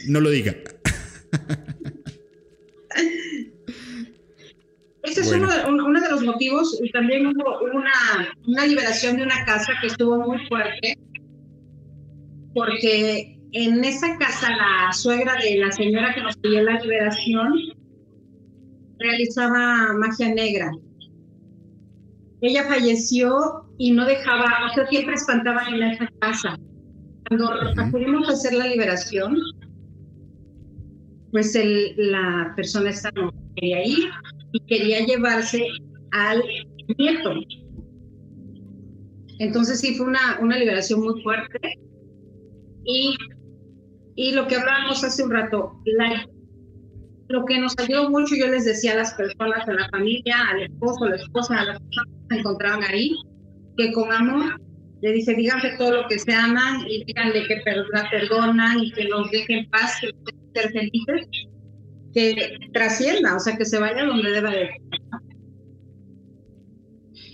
no lo diga. (laughs) Ese es uno, de, los motivos. También hubo una, una liberación de una casa que estuvo muy fuerte, porque en esa casa la suegra de la señora que nos pidió la liberación realizaba magia negra. Ella falleció y no dejaba, o sea, siempre espantaba en esa casa. Cuando acudimos a hacer la liberación, pues el, la persona esta no quería ir y quería llevarse al nieto. Entonces sí fue una, una liberación muy fuerte. Y, y lo que hablábamos hace un rato, lo que nos ayudó mucho, yo les decía a las personas, a la familia, al esposo, a la esposa, a las personas que se encontraban ahí, que con amor le dice, díganle todo lo que se aman y díganle que la perdonan y que nos dejen paz, que ser felices que trascienda, o sea, que se vaya donde deba de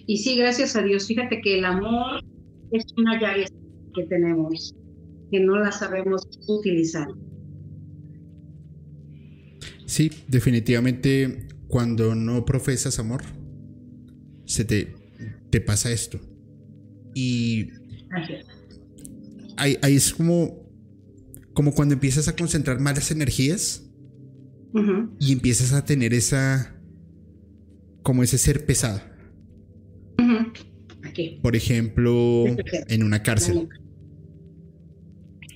Y sí, gracias a Dios, fíjate que el amor es una llave que tenemos, que no la sabemos utilizar. Sí, definitivamente cuando no profesas amor, se te, te pasa esto. Y ahí, ahí es como, como cuando empiezas a concentrar malas energías y empiezas a tener esa, como ese ser pesado. Por ejemplo, en una cárcel.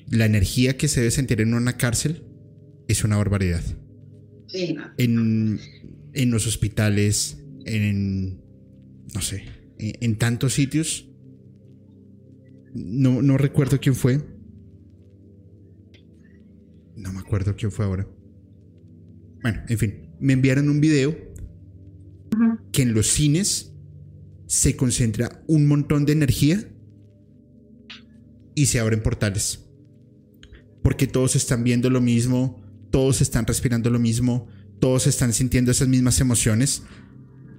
La energía que se debe sentir en una cárcel es una barbaridad. En, en, los hospitales, en, no sé, en, tantos sitios. No, no recuerdo quién fue. No me acuerdo quién fue ahora. Bueno, en fin, me enviaron un video que en los cines se concentra un montón de energía y se abren portales. Porque todos están viendo lo mismo, todos están respirando lo mismo, todos están sintiendo esas mismas emociones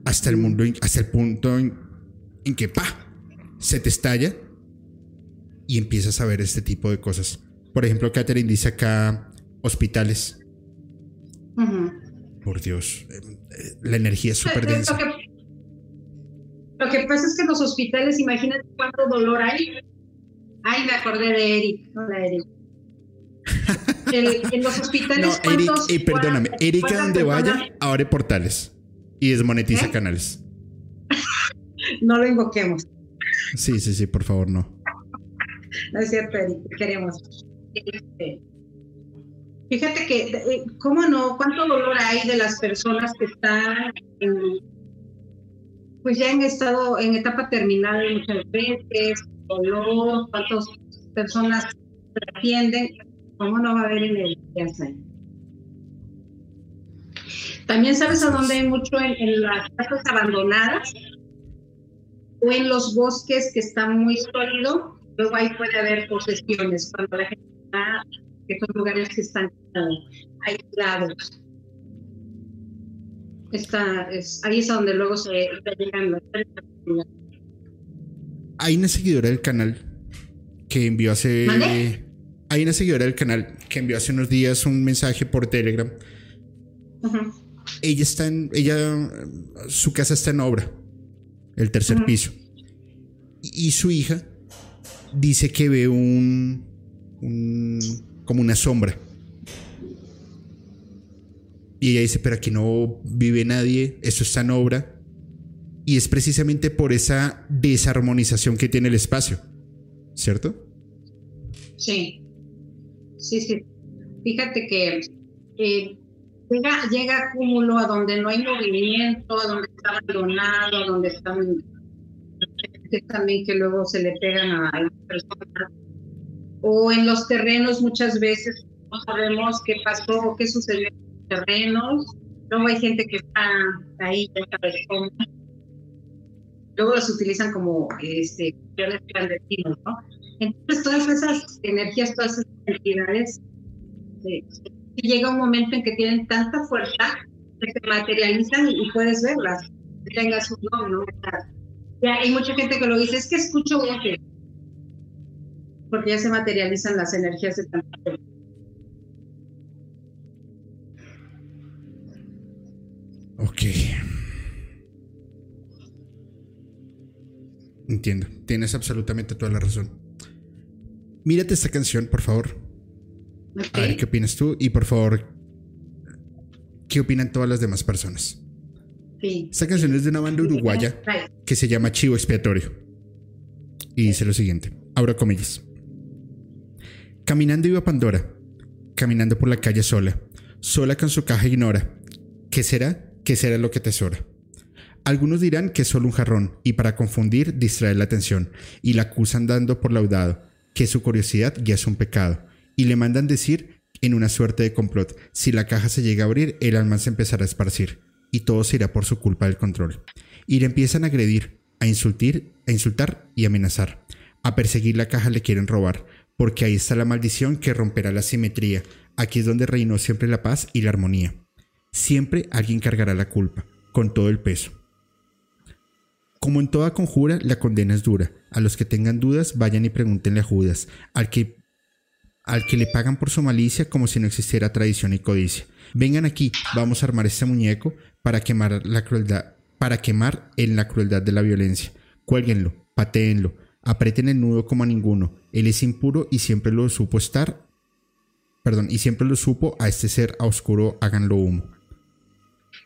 hasta el mundo, hasta el punto en, que pa se te estalla y empiezas a ver este tipo de cosas. Por ejemplo, Catherine dice acá hospitales. Por Dios, eh, eh, la energía es súper densa. Lo que, pasa es que en los hospitales, imagínate cuánto dolor hay. Ay, me acordé de Eric. Hola, Eric. (laughs) en los hospitales. No, Eric, eh, perdóname, Eric a donde vaya, abre portales y desmonetiza canales. (laughs) no lo invoquemos. Sí, sí, sí, por favor, no. No es cierto, Eric, queremos. Este, Fíjate que, eh, ¿cómo no? ¿Cuánto dolor hay de las personas que están pues ya han estado en etapa terminal muchas veces, dolor, cuántas personas atienden, ¿cómo no va a haber energías ahí? También sabes a dónde hay mucho en, las casas abandonadas o en los bosques que están muy sólidos. Luego ahí puede haber posesiones cuando la gente está, que son lugares que están aislados. Está, es, ahí es donde luego se llegan las Hay una seguidora del canal que envió hace. Hay una seguidora del canal que envió hace unos días un mensaje por Telegram. Ella está en. Ella. Su casa está en obra. El tercer piso. Y, su hija dice que ve un. un como una sombra. Y ella dice, pero aquí no vive nadie, eso está en obra. Y es precisamente por esa desarmonización que tiene el espacio, ¿cierto? Sí, sí, sí. Fíjate que eh, llega, llega cúmulo a donde no hay movimiento, a donde está abandonado, a donde están también que luego se le pegan a las personas. O en los terrenos muchas veces no sabemos qué pasó o qué sucedió en los terrenos. Luego hay gente que está ahí. Luego los utilizan como este, clandestinos, ¿no? Entonces, todas esas energías, todas esas entidades, eh, llega un momento en que tienen tanta fuerza que se materializan y, puedes verlas, tengas un don, ¿no? Ya hay mucha gente que lo dice, es que escucho voces, porque ya se materializan las energías de tanta. Ok. Entiendo, tienes absolutamente toda la razón. Mírate esta canción, por favor. A ver qué opinas tú y por favor, ¿qué opinan todas las demás personas? Sí. Esta canción es de una banda uruguaya que se llama Chivo Expiatorio. Y dice lo siguiente, abro comillas. Caminando iba Pandora, caminando por la calle sola, sola con su caja ignora. ¿Qué será? ¿Qué será lo que tesora? Algunos dirán que es solo un jarrón y para confundir distraer la atención y la acusan dando por laudado que su curiosidad ya es un pecado, y le mandan decir, en una suerte de complot, si la caja se llega a abrir, el alma se empezará a esparcir, y todo se irá por su culpa del control. Y le empiezan a agredir, a insultir, a insultar y amenazar. A perseguir la caja le quieren robar, porque ahí está la maldición que romperá la simetría. Aquí es donde reinó siempre la paz y la armonía. Siempre alguien cargará la culpa, con todo el peso. Como en toda conjura, la condena es dura. A los que tengan dudas, vayan y pregúntenle a Judas, al que, al que le pagan por su malicia como si no existiera tradición y codicia. Vengan aquí, vamos a armar este muñeco para quemar la crueldad, para quemar en la crueldad de la violencia. Cuélguenlo, patéenlo, aprieten el nudo como a ninguno. Él es impuro y siempre lo supo estar, perdón, y siempre lo supo a este ser a oscuro háganlo humo.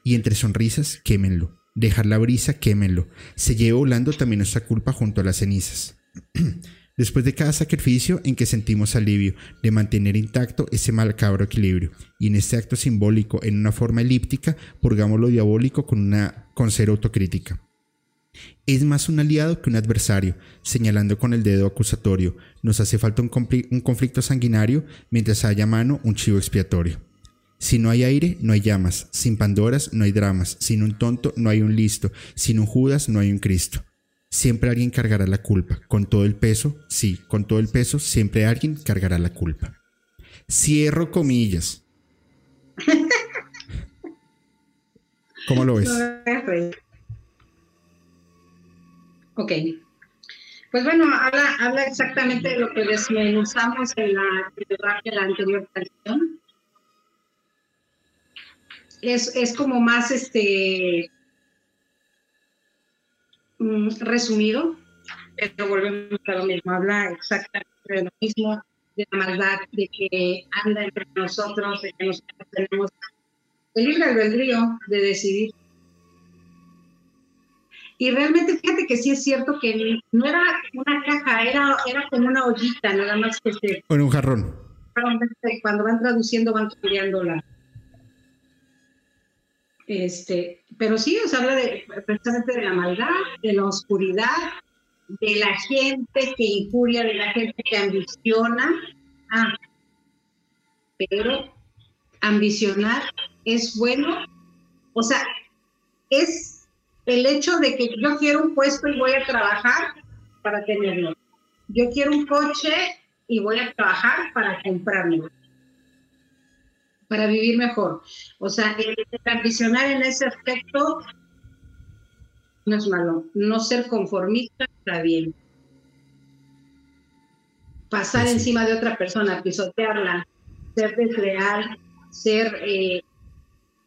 Y entre sonrisas, quémenlo dejar la brisa, quémenlo. Se lleva volando también nuestra culpa junto a las cenizas. (clears throat) Después de cada sacrificio en que sentimos alivio de mantener intacto ese macabro equilibrio, y en este acto simbólico en una forma elíptica, purgamos lo diabólico con una con ser autocrítica. Es más un aliado que un adversario, señalando con el dedo acusatorio. Nos hace falta un, un conflicto sanguinario mientras haya mano un chivo expiatorio. Si no hay aire, no hay llamas. Sin Pandoras, no hay dramas. Sin un tonto, no hay un listo. Sin un Judas, no hay un Cristo. Siempre alguien cargará la culpa. Con todo el peso, sí, con todo el peso, siempre alguien cargará la culpa. Cierro comillas. (laughs) ¿Cómo lo ves? Ok. Pues bueno, habla, exactamente de lo que desmenuzamos en la, en la anterior canción es, es como más este mm, resumido, pero volvemos a lo mismo, habla exactamente de lo mismo, de la maldad, de que anda entre nosotros, de que nosotros tenemos el libre albedrío de decidir. Y realmente fíjate que sí es cierto que no era una caja, era, era como una ollita, nada más que se... O un jarrón. Cuando van traduciendo van cambiando la, este, pero sí, os habla de, precisamente de la maldad, de la oscuridad, de la gente que injuria, de la gente que ambiciona. Ah, pero ambicionar es bueno, o sea, es el hecho de que yo quiero un puesto y voy a trabajar para tenerlo. Yo quiero un coche y voy a trabajar para comprarlo, para vivir mejor. O sea, el, ambicionar en ese aspecto no es malo. No ser conformista está bien. Pasar encima de otra persona, pisotearla, ser desleal, ser eh,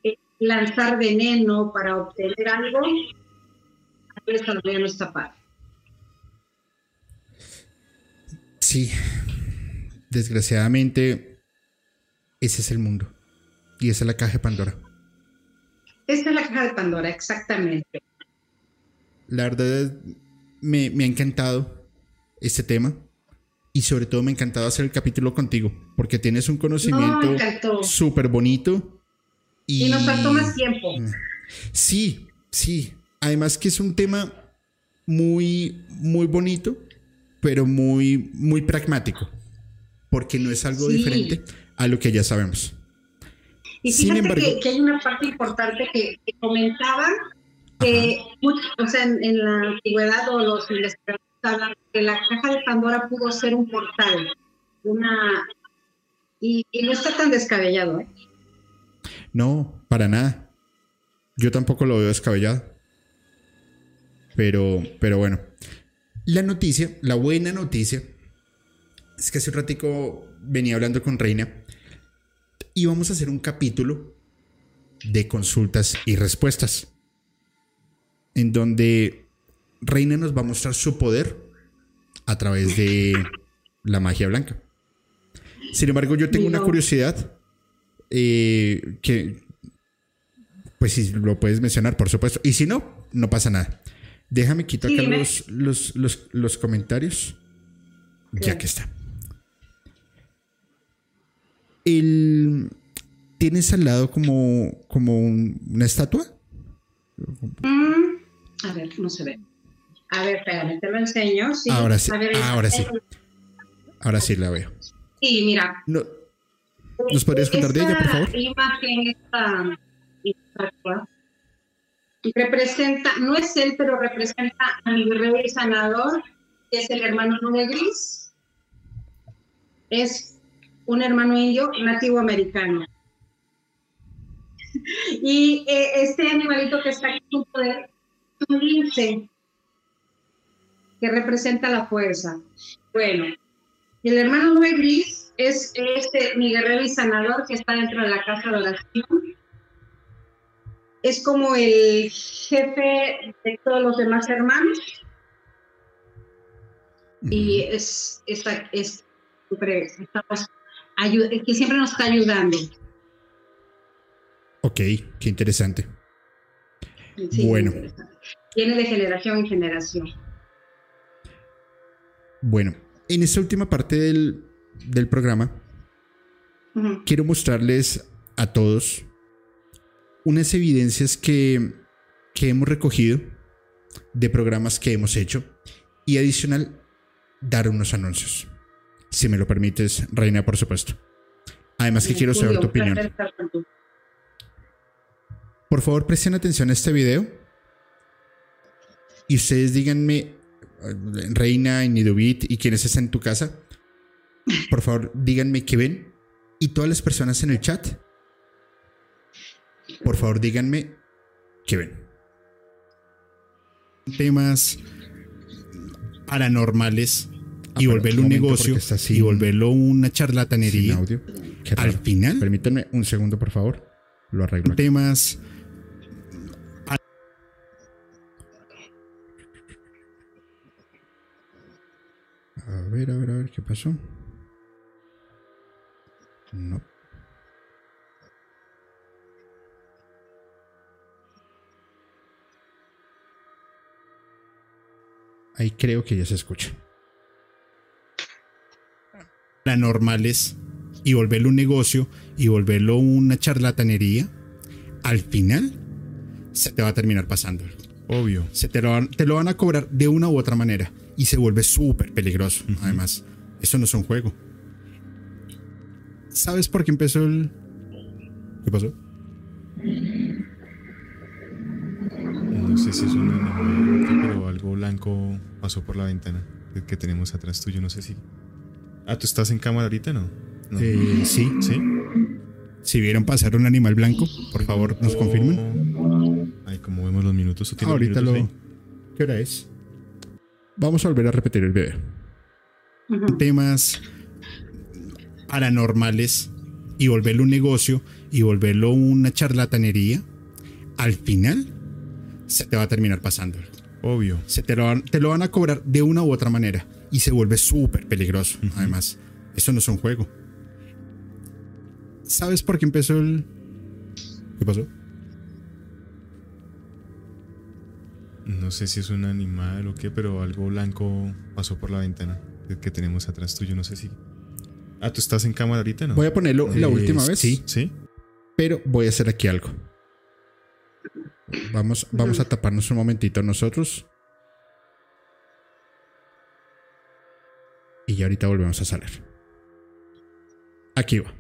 eh, lanzar veneno para obtener algo, eso todavía no está padre. Sí, desgraciadamente ese es el mundo y esa es la caja de Pandora. Esta es la caja de Pandora, exactamente. La verdad me, me ha encantado este tema y sobre todo me ha encantado hacer el capítulo contigo porque tienes un conocimiento súper bonito. Y, nos faltó más tiempo. Sí, sí. Además que es un tema muy, muy bonito, pero muy, muy pragmático, porque no es algo diferente a lo que ya sabemos. Y fíjate que, hay una parte importante que, comentaban que, o sea, en, la antigüedad o los investigadores que la caja de Pandora pudo ser un portal, una y, no está tan descabellado, ¿eh? No, para nada. Yo tampoco lo veo descabellado. Pero, pero bueno. La noticia, la buena noticia, es que hace un ratico venía hablando con Reina y vamos a hacer un capítulo de consultas y respuestas. En donde Reina nos va a mostrar su poder a través de la magia blanca. Sin embargo, yo tengo una curiosidad eh, que, pues si lo puedes mencionar, por supuesto. Y si no, no pasa nada. Déjame quitar acá los, los, comentarios. Ya que está. El, ¿Tienes al lado como, como una estatua? Mm, a ver, no se ve. A ver, espérame, te lo enseño. ahora sí, ahora sí. Ahora sí la veo. Sí, mira. ¿Nos podrías contar de ella, por favor? imagen, esta, esta representa, no es él, pero representa a mi rey sanador, que es el hermano Nube Gris. Es un hermano indio nativo americano. (laughs) Y eh, este animalito que está aquí un poder, un lince, que representa la fuerza. Bueno, el hermano Gris es este mi guerrero y sanador que está dentro de la casa de oración. Es como el jefe de todos los demás hermanos. Y es, es, es, que siempre nos está ayudando. Ok, qué interesante. bueno. Viene de generación en generación. Bueno, en esta última parte del, programa, quiero mostrarles a todos unas evidencias que, que hemos recogido de programas que hemos hecho y adicional dar unos anuncios. Si me lo permites, Reina, por supuesto. Además que quiero saber tu opinión. Por favor, presten atención a este video y ustedes díganme Reina, y Nidubit y quienes están en tu casa, por favor, díganme qué ven. Y todas las personas en el chat, por favor, díganme qué ven. Temas paranormales y volverlo un negocio y volverlo una charlatanería. Al final, permítanme un segundo, por favor. Lo arreglo. Temas A ver, a ver, a ver, ¿qué pasó? No. Ahí creo que ya se escucha. La normales y volverlo un negocio y volverlo una charlatanería, al final se te va a terminar pasando. Obvio. Se te lo, van, te lo van a cobrar de una u otra manera y se vuelve súper peligroso. Además, eso no es un juego. ¿Sabes por qué empezó el... ¿Qué pasó? No sé si es un animal, pero algo blanco pasó por la ventana que tenemos atrás tuyo. No sé si. Ah, ¿tú estás en cámara ahorita, no? Eh, sí. ¿Sí? Si vieron pasar un animal blanco, por favor, nos confirmen. Ay, como vemos los minutos. Ahorita lo. ¿Qué hora es? Vamos a volver a repetir el video. Temas paranormales y volverlo un negocio y volverlo una charlatanería. Al final se te va a terminar pasando. Obvio. Se te lo, van, te lo van a cobrar de una u otra manera y se vuelve súper peligroso. Además, eso no es un juego. ¿Sabes por qué empezó el... ¿Qué pasó? No sé si es un animal o qué, pero algo blanco pasó por la ventana que tenemos atrás tuyo. No sé si... Ah, ¿tú estás en cámara ahorita, no? Voy a ponerlo la última vez. Sí. ¿Sí? Pero voy a hacer aquí algo. Vamos, vamos a taparnos un momentito nosotros. Y ya ahorita volvemos a salir. Aquí va.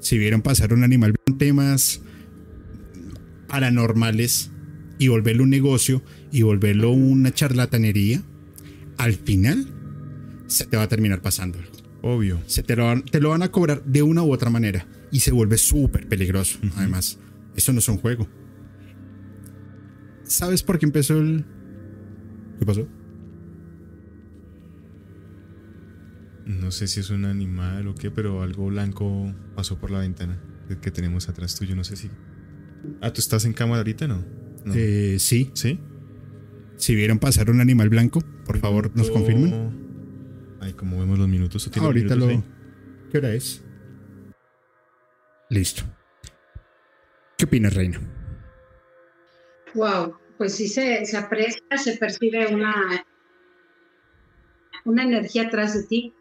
Si vieron pasar un animal con temas paranormales y volverlo un negocio y volverlo una charlatanería, al final se te va a terminar pasando. Obvio. Se te lo, van, te lo van a cobrar de una u otra manera y se vuelve súper peligroso. Además, eso no es un juego. ¿Sabes por qué empezó el... ¿Qué pasó? No sé si es un animal o qué, pero algo blanco pasó por la ventana que tenemos atrás tuyo. No sé si... Ah, ¿tú estás en cámara ahorita, no? Eh, sí. ¿Sí? Si vieron pasar un animal blanco, por favor, nos confirmen. Ay, como vemos los minutos. Ahorita lo. ¿Qué hora es? Listo. ¿Qué opinas, Reina? Wow, pues sí se, se aprecia, se percibe una, una energía atrás de ti.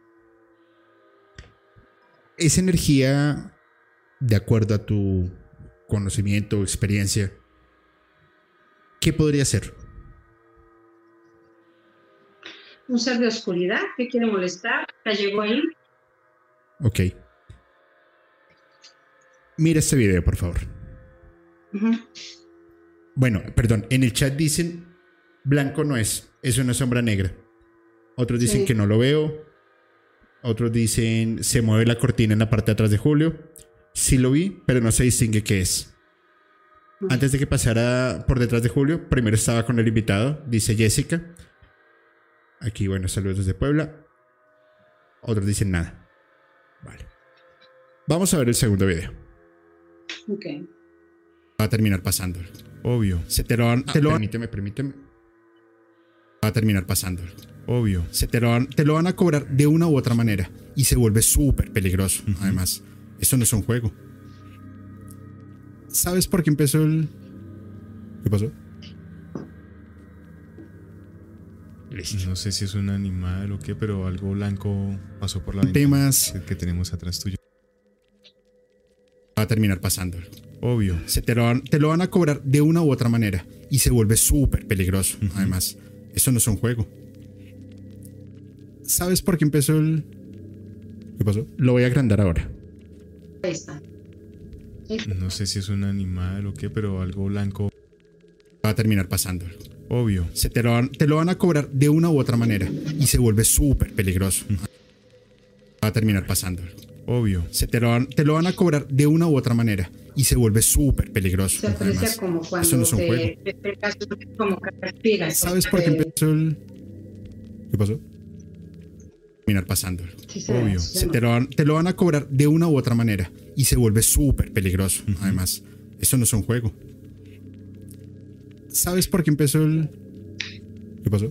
Esa energía, de acuerdo a tu conocimiento o experiencia, ¿qué podría ser? un ser de oscuridad que quiere molestar, ya llegó ahí. Ok. Mira este video, por favor. Bueno, perdón, en el chat dicen blanco no es, es una sombra negra. Otros dicen que no lo veo. Otros dicen se mueve la cortina en la parte de atrás de Julio. Sí lo vi, pero no se distingue qué es. Antes de que pasara por detrás de Julio, primero estaba con el invitado, dice Jessica. Aquí, bueno, saludos desde Puebla. Otros dicen nada. Vale. Vamos a ver el segundo video. Ok. Va a terminar pasando. Obvio. Se te lo van. Te lo permíteme, permíteme. Va a terminar pasando. Obvio. Se te lo, van, te lo van a cobrar de una u otra manera y se vuelve súper peligroso. Además, eso no es un juego. ¿Sabes por qué empezó el. ¿Qué pasó? No sé si es un animal o qué, pero algo blanco pasó por la Temas que, tenemos atrás tuyo. Va a terminar pasando. Obvio. Se te lo, van, te lo van a cobrar de una u otra manera y se vuelve súper peligroso. Además, eso no es un juego. ¿Sabes por qué empezó el... ¿Qué pasó? Lo voy a agrandar ahora. Ahí está. No sé si es un animal o qué, pero algo blanco va a terminar pasando. Obvio. Se te lo, van, te lo van a cobrar de una u otra manera y se vuelve súper peligroso. Va a terminar pasando. Obvio. Se te lo, van, te lo van a cobrar de una u otra manera y se vuelve súper peligroso. Se aprecia como cuando Eso no es un juego. como que respiras. ¿Sabes por qué empezó el... ¿Qué pasó? Terminar pasando. Obvio. Se te, lo van, te lo van a cobrar de una u otra manera y se vuelve súper peligroso. Además, eso no es un juego. ¿Sabes por qué empezó el... ¿Qué pasó?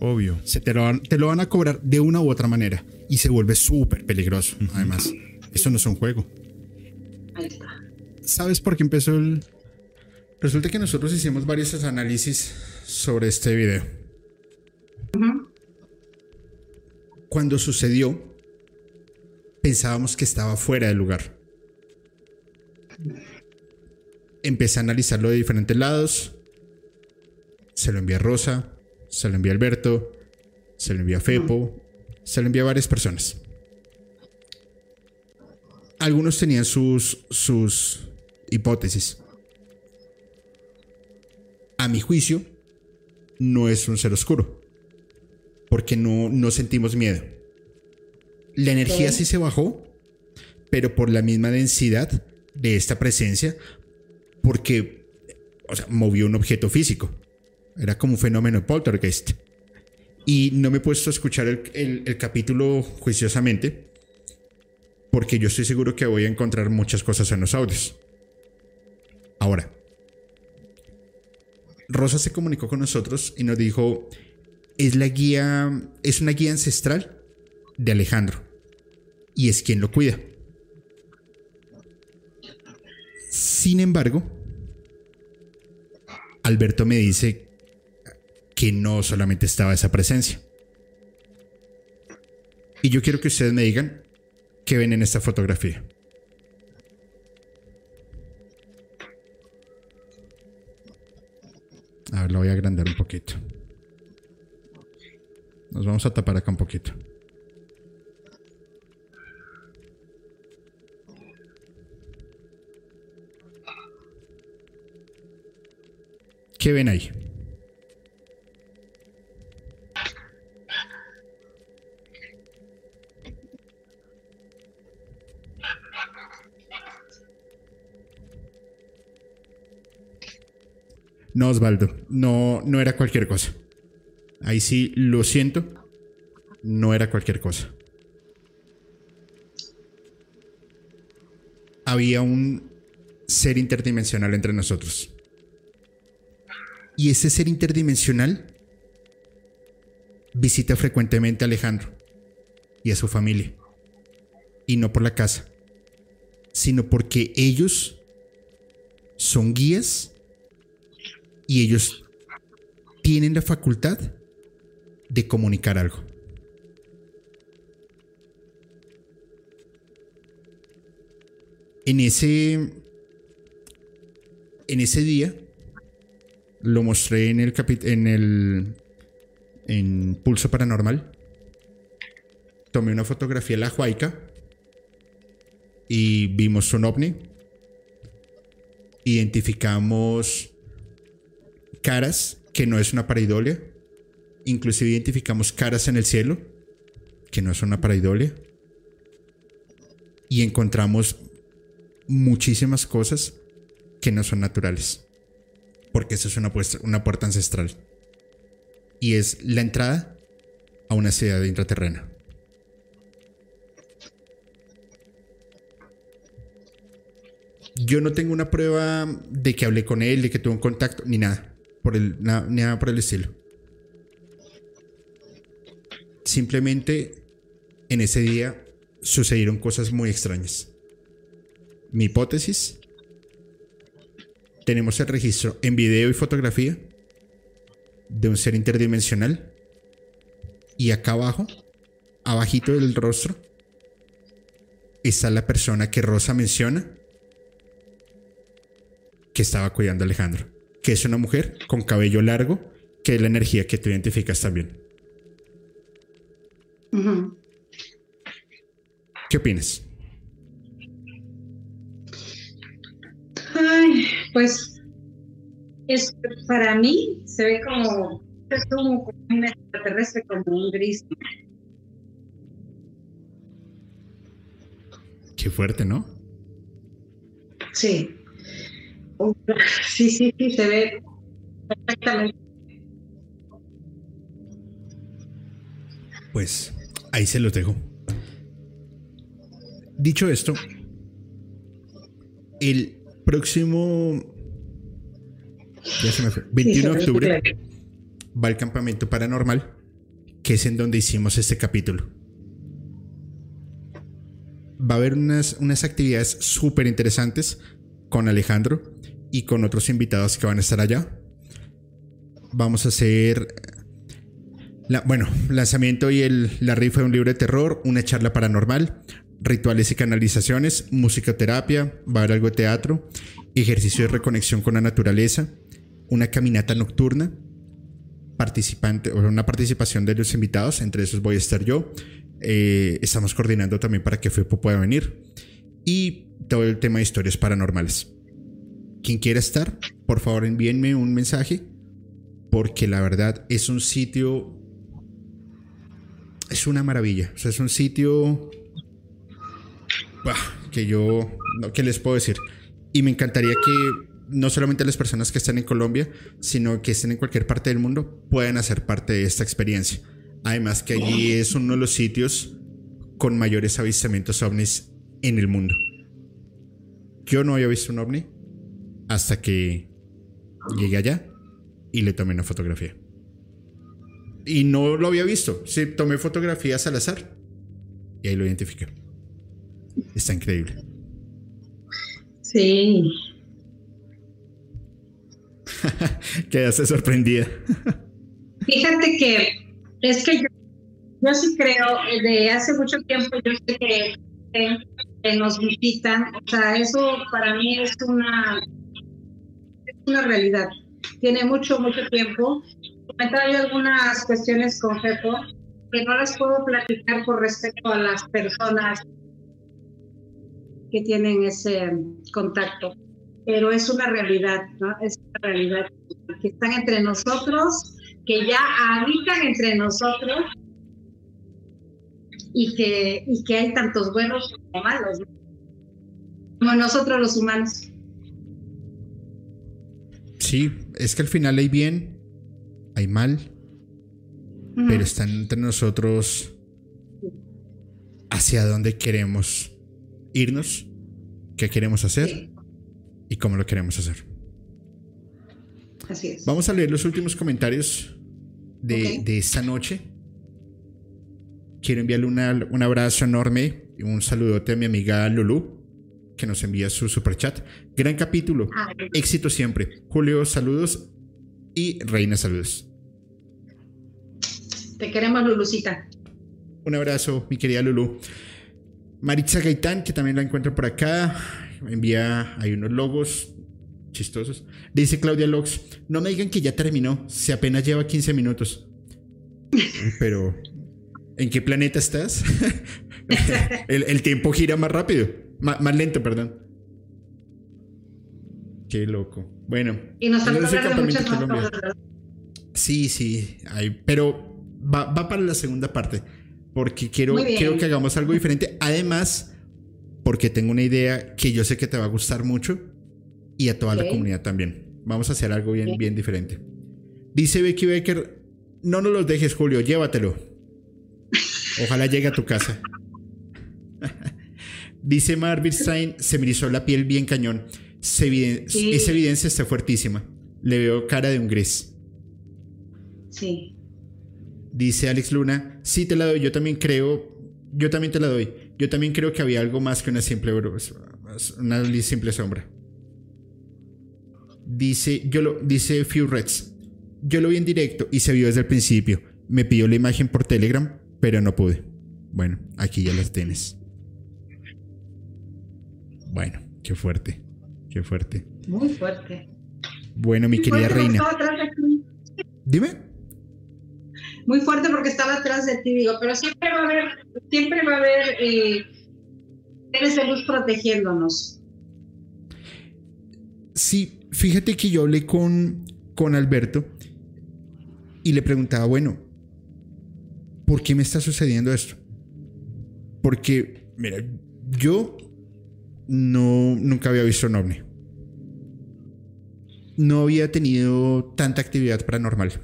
Obvio. Se te lo, van, te lo van a cobrar de una u otra manera y se vuelve súper peligroso. Además, eso no es un juego. Ahí está. ¿Sabes por qué empezó el...? Resulta que nosotros hicimos varios análisis sobre este video. Cuando sucedió, pensábamos que estaba fuera del lugar. Empecé a analizarlo de diferentes lados. Se lo envié a Rosa, se lo envié a Alberto, se lo envié a Fepo, se lo envié a varias personas. Algunos tenían sus, sus hipótesis. A mi juicio, no es un ser oscuro. Porque no, no sentimos miedo. La energía sí se bajó, pero por la misma densidad de esta presencia, porque o sea, movió un objeto físico. Era como un fenómeno poltergeist. Y no me he puesto a escuchar el, el capítulo juiciosamente, porque yo estoy seguro que voy a encontrar muchas cosas en los audios. Ahora, Rosa se comunicó con nosotros y nos dijo, es la guía, es una guía ancestral de Alejandro y es quien lo cuida. Sin embargo, Alberto me dice que no solamente estaba esa presencia. Y yo quiero que ustedes me digan qué ven en esta fotografía. A ver, lo voy a agrandar un poquito. Nos vamos a tapar acá un poquito. ¿Qué ven ahí? No, Osvaldo, no, no era cualquier cosa. Ahí sí, lo siento, no era cualquier cosa. Había un ser interdimensional entre nosotros. Y ese ser interdimensional visita frecuentemente a Alejandro y a su familia. Y no por la casa, sino porque ellos son guías y ellos tienen la facultad de comunicar algo. En ese en ese día lo mostré en el en el en Pulso Paranormal. Tomé una fotografía de la Huayca y vimos un ovni. Identificamos caras, que no es una paraidolia. Inclusive identificamos caras en el cielo, que no es una paraidolia. Y encontramos muchísimas cosas que no son naturales. Porque eso es una, una puerta ancestral. Y es la entrada a una ciudad intraterrena. Yo no tengo una prueba de que hablé con él, de que tuve un contacto, ni nada por el, nada por el estilo. Simplemente en ese día sucedieron cosas muy extrañas. Mi hipótesis, tenemos el registro en video y fotografía de un ser interdimensional y acá abajo, abajito del rostro, está la persona que Rosa menciona que estaba cuidando a Alejandro que es una mujer con cabello largo, que es la energía que tú identificas también. ¿Qué opinas? Ay, pues es, para mí se ve como, un extraterrestre, como un gris. Qué fuerte, ¿no? Sí. Sí, sí, sí, se ve perfectamente. Pues ahí se los dejo. Dicho esto, el próximo 21 de octubre va el campamento paranormal, que es en donde hicimos este capítulo. Va a haber unas, unas actividades súper interesantes con Alejandro y con otros invitados que van a estar allá. Vamos a hacer, bueno, lanzamiento y el, la rifa de un libro de terror, una charla paranormal, rituales y canalizaciones, musicoterapia, va a haber algo de teatro, ejercicio de reconexión con la naturaleza, una caminata nocturna, participante, o una participación de los invitados, entre esos voy a estar yo. Eh, estamos coordinando también para que FEPO pueda venir. Y todo el tema de historias paranormales. Quien quiera estar, por favor envíenme un mensaje, porque la verdad es un sitio... Es una maravilla. O sea, es un sitio... que yo... ¿Qué les puedo decir? Y me encantaría que no solamente las personas que están en Colombia, sino que estén en cualquier parte del mundo, puedan hacer parte de esta experiencia. Además que allí es uno de los sitios con mayores avistamientos ovnis en el mundo. Yo no había visto un ovni hasta que llegué allá y le tomé una fotografía. Y no lo había visto. Sí, tomé fotografías al azar y ahí lo identifiqué. Está increíble. Sí, (laughs) Quedaste sorprendida. Fíjate que es que yo, sí creo, de hace mucho tiempo yo sé que, nos visitan, o sea, eso para mí es una, es una realidad. Tiene mucho, mucho tiempo. Comentaba yo algunas cuestiones con Fepo que no las puedo platicar por respecto a las personas que tienen ese contacto pero es una realidad, ¿no? Es una realidad que están entre nosotros, que ya habitan entre nosotros y que, y que hay tantos buenos como malos, como nosotros los humanos. Sí, es que al final hay bien, hay mal, pero están entre nosotros hacia dónde queremos irnos, qué queremos hacer y cómo lo queremos hacer. Así es. Vamos a leer los últimos comentarios de, esta noche. Quiero enviarle un abrazo enorme y un saludote a mi amiga Lulu, que nos envía su super chat. Gran capítulo. Ah, Éxito siempre. Julio, saludos. Y Reina, saludos. Te queremos, Lulucita. Un abrazo, mi querida Lulu. Maritza Gaitán, que también la encuentro por acá envía, hay unos logos chistosos. Dice Claudia Lox, no me digan que ya terminó, se apenas lleva 15 minutos. (laughs) Pero, ¿en qué planeta estás? (laughs) el, tiempo gira más rápido, más, lento, perdón. Qué loco. Bueno, y nos Sí, sí, hay, pero va, va, para la segunda parte, porque quiero, quiero que hagamos algo diferente. Además, porque tengo una idea que yo sé que te va a gustar mucho y a toda la comunidad también. Vamos a hacer algo bien, bien diferente. Dice Becky Becker, no nos los dejes, Julio, llévatelo. Ojalá llegue a tu casa. (laughs) Dice Marvin Stein, se me hizo la piel bien cañón. Esa evidencia está fuertísima. Le veo cara de un gris. Sí. Dice Alex Luna, sí te la doy, yo también creo, yo también te la doy. Yo también creo que había algo más que una simple, una simple sombra. Dice, yo lo, dice Few Reds. Yo lo vi en directo y se vio desde el principio. Me pidió la imagen por Telegram, pero no pude. Bueno, aquí ya las tienes. Bueno, qué fuerte. Qué fuerte. Muy fuerte. Bueno, mi querida reina. Dime muy fuerte porque estaba atrás de ti, digo, pero siempre va a haber, siempre va a haber eh, seres de luz protegiéndonos. Sí, fíjate que yo hablé con, con Alberto y le preguntaba, bueno, ¿por qué me está sucediendo esto? Porque, mira, yo no, nunca había visto un ovni. No había tenido tanta actividad paranormal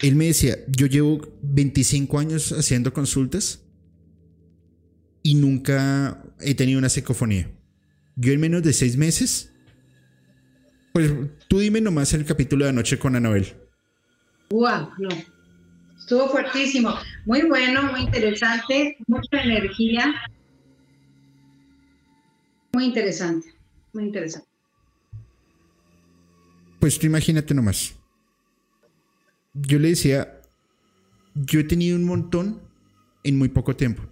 él me decía, yo llevo 25 años haciendo consultas y nunca he tenido una psicofonía. Yo en menos de seis meses, pues tú dime nomás el capítulo de anoche con Anabel. Wow, no. Estuvo fuertísimo. Muy bueno, muy interesante, mucha energía. Muy interesante, muy interesante. Pues tú imagínate nomás yo le decía, yo he tenido un montón en muy poco tiempo.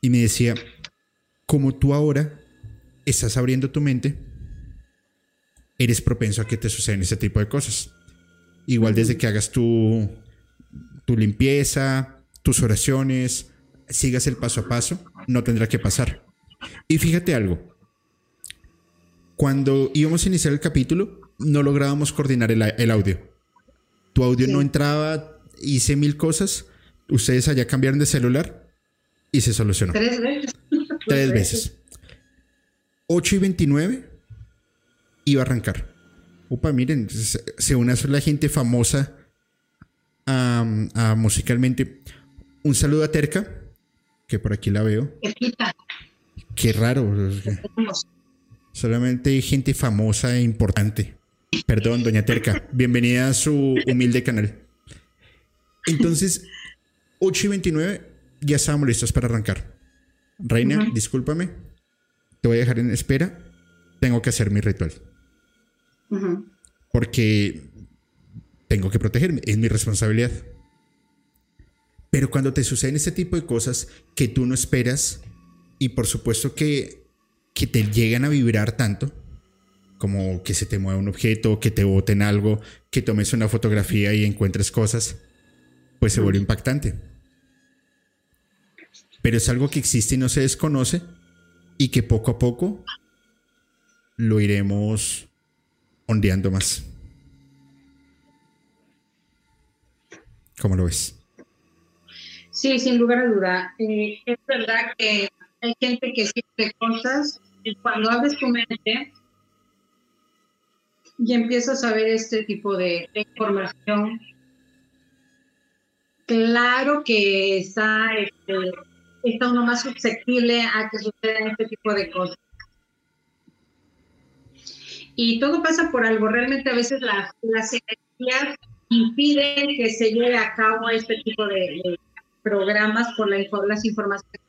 y me decía, como tú ahora estás abriendo tu mente, eres propenso a que te suceden ese tipo de cosas. Igual desde que hagas tu, tu limpieza, tus oraciones, sigas el paso a paso, no tendrá que pasar. Y fíjate algo, cuando íbamos a iniciar el capítulo, no lográbamos coordinar el, audio. Tu audio no entraba, hice mil cosas, ustedes allá cambiaron de celular y se solucionó. Tres veces. (laughs) Tres veces. 8 y 29 iba a arrancar. Opa, miren, se une a la gente famosa a, musicalmente. Un saludo a Terca, que por aquí la veo. Qué raro. Solamente gente famosa e importante. Perdón, doña Terca. Bienvenida a su humilde canal. Entonces, 8 y 29, ya estábamos listos para arrancar. Reina, discúlpame. Te voy a dejar en espera. Tengo que hacer mi ritual. Porque tengo que protegerme. Es mi responsabilidad. Pero cuando te suceden este tipo de cosas que tú no esperas, y por supuesto que, que te llegan a vibrar tanto, como que se te mueva un objeto, que te boten algo, que tomes una fotografía y encuentres cosas, pues se vuelve impactante. Pero es algo que existe y no se desconoce y que poco a poco lo iremos ondeando más. ¿Cómo lo ves? Sí, sin lugar a duda. Eh, es verdad que hay gente que siente cosas y cuando abres tu mente y empiezas a ver este tipo de, información, claro que está, este, está uno más susceptible a que sucedan este tipo de cosas. Y todo pasa por algo. Realmente a veces las, las energías impiden que se lleve a cabo este tipo de, programas por la, las informaciones.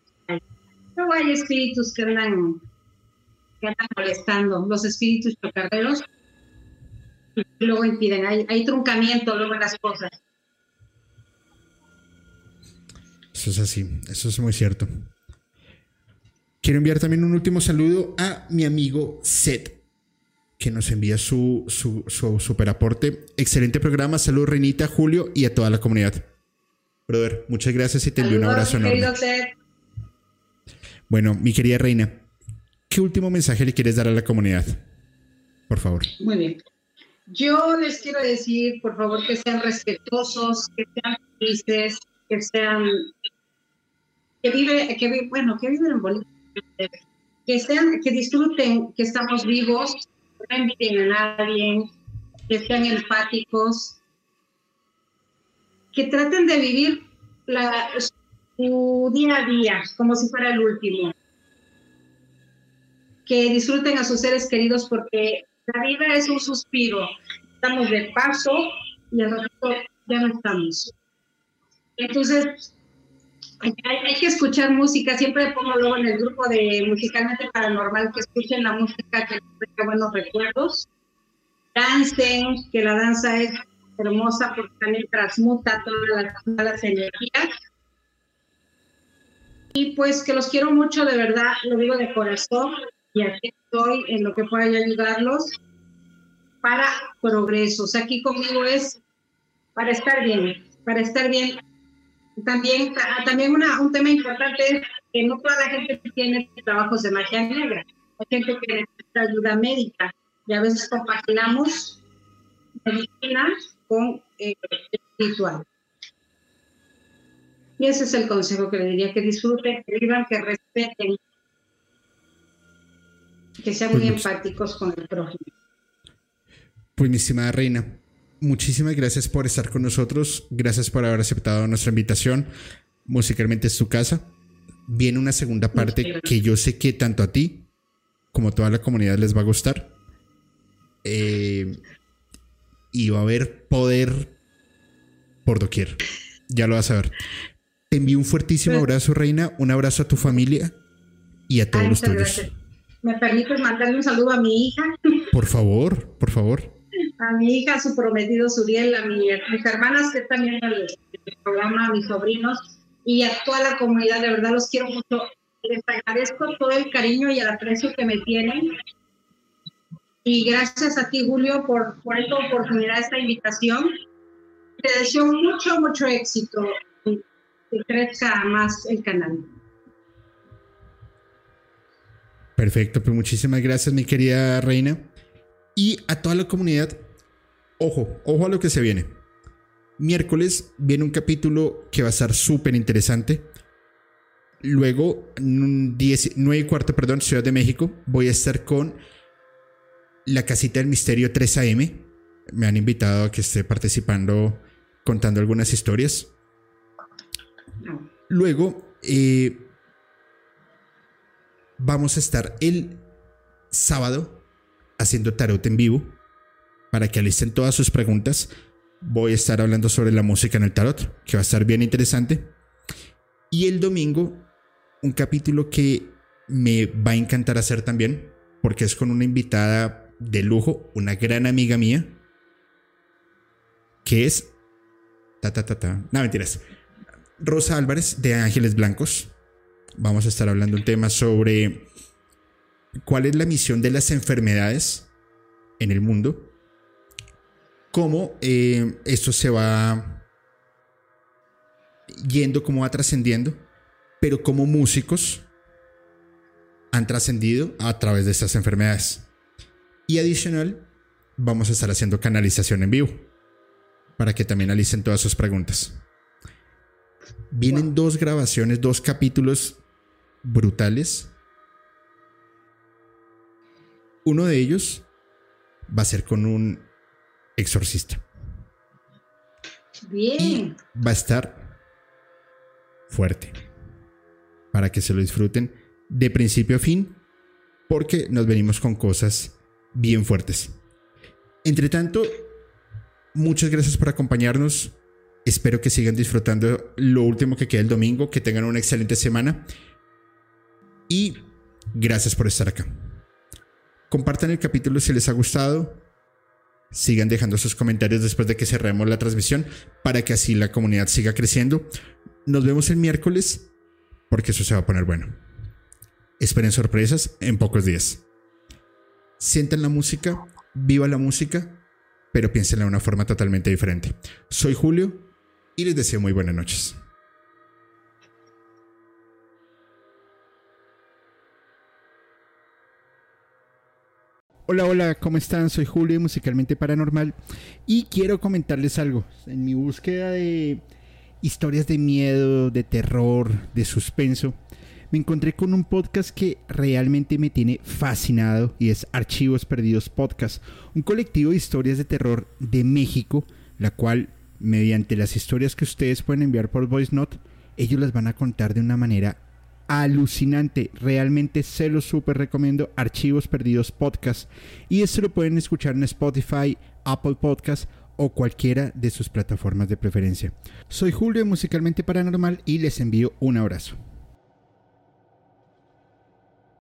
Luego hay espíritus que andan, que andan molestando, los espíritus chocarreros, y luego impiden, hay, hay truncamiento luego en las cosas. Eso es así, eso es muy cierto. Quiero enviar también un último saludo a mi amigo Seth, que nos envía su, su, su super aporte. Excelente programa, salud Reinita, Julio y a toda la comunidad. Brother, muchas gracias y te envío un abrazo enorme. Bueno, mi querida Reina, ¿qué último mensaje le quieres dar a la comunidad? Por favor. Muy bien. Yo les quiero decir, por favor, que sean respetuosos, que sean felices, que sean, que vive, que bueno, que viven en Bolivia, que sean, que disfruten que estamos vivos, no inviten a nadie, que sean empáticos, que traten de vivir la, su día a día como si fuera el último. Que disfruten a sus seres queridos porque la vida es un suspiro. Estamos de paso y al rato ya no estamos. Entonces, hay, que escuchar música. Siempre pongo luego en el grupo de Musicalmente Paranormal que escuchen la música que les traiga buenos recuerdos. Dancen, que la danza es hermosa porque también transmuta todas las malas energías. Y pues que los quiero mucho, de verdad, lo digo de corazón, y aquí estoy en lo que pueda ayudarlos para progresos. Aquí conmigo es para estar bien, para estar bien también, también una, un tema importante es que no toda la gente tiene trabajos de magia negra. Hay gente que necesita ayuda médica y a veces compaginamos medicina con eh, espiritual. Y ese es el consejo que le diría, que disfruten, que vivan, que respeten, que sean muy pues, empáticos con el prójimo. Pues mi estimada reina, muchísimas gracias por estar con nosotros. Gracias por haber aceptado nuestra invitación. Musicalmente es tu casa. Viene una segunda parte que yo sé que tanto a ti como a toda la comunidad les va a gustar. Eh, y va a haber poder por doquier. Ya lo vas a ver. Te envío un fuertísimo abrazo, Reina. Un abrazo a tu familia y a todos los tuyos. ¿Me permites mandarle un saludo a mi hija? (laughs) Por favor, por favor a mi hija, a su prometido Suriel, a, mi, mis hermanas que están viendo el, programa, a mis sobrinos y a toda la comunidad. De verdad los quiero mucho. les agradezco todo el cariño y el aprecio que me tienen. Y gracias a ti, Julio, por, por esta oportunidad, esta invitación. Te deseo mucho, mucho éxito crezca más el canal. Perfecto, pues muchísimas gracias, mi querida reina. Y a toda la comunidad, ojo, ojo a lo que se viene. Miércoles viene un capítulo que va a estar súper interesante. Luego, 9 y cuarto, perdón, Ciudad de México, voy a estar con la Casita del Misterio 3 AM. Me han invitado a que esté participando contando algunas historias. Luego, eh, vamos a estar el sábado haciendo tarot en vivo para que alisten todas sus preguntas. Voy a estar hablando sobre la música en el tarot, que va a estar bien interesante. Y el domingo, un capítulo que me va a encantar hacer también, porque es con una invitada de lujo, una gran amiga mía, que es... Ta, ta, ta, ta. No, mentiras. Rosa Álvarez de Ángeles Blancos. Vamos a estar hablando un tema sobre cuál es la misión de las enfermedades en el mundo, cómo eh, esto se va yendo, cómo va trascendiendo, pero como músicos han trascendido a través de estas enfermedades. Y adicional, vamos a estar haciendo canalización en vivo para que también alicen todas sus preguntas. Vienen dos grabaciones, dos capítulos brutales uno de ellos va a ser con un exorcista. Bien. va a estar fuerte. Para que se lo disfruten de principio a fin. Porque nos venimos con cosas bien fuertes. Entre tanto, muchas gracias por acompañarnos. Espero que sigan disfrutando lo último que queda el domingo. Que tengan una excelente semana. Y gracias por estar acá. Compartan el capítulo si les ha gustado. Sigan dejando sus comentarios después de que cerremos la transmisión para que así la comunidad siga creciendo. Nos vemos el miércoles porque eso se va a poner bueno. Esperen sorpresas en pocos días. Sientan la música, viva la música, pero piénsenla de una forma totalmente diferente. Soy Julio y les deseo muy buenas noches. Hola, hola, ¿cómo están? Soy Julio, musicalmente paranormal, y quiero comentarles algo. En mi búsqueda de historias de miedo, de terror, de suspenso, me encontré con un podcast que realmente me tiene fascinado y es Archivos Perdidos Podcast, un colectivo de historias de terror de México, la cual, mediante las historias que ustedes pueden enviar por Voice Note, ellos las van a contar de una manera alucinante. Realmente se lo súper recomiendo. Archivos Perdidos Podcast. Y esto lo pueden escuchar en Spotify, Apple Podcast o cualquiera de sus plataformas de preferencia. Soy Julio Musicalmente Paranormal y les envío un abrazo.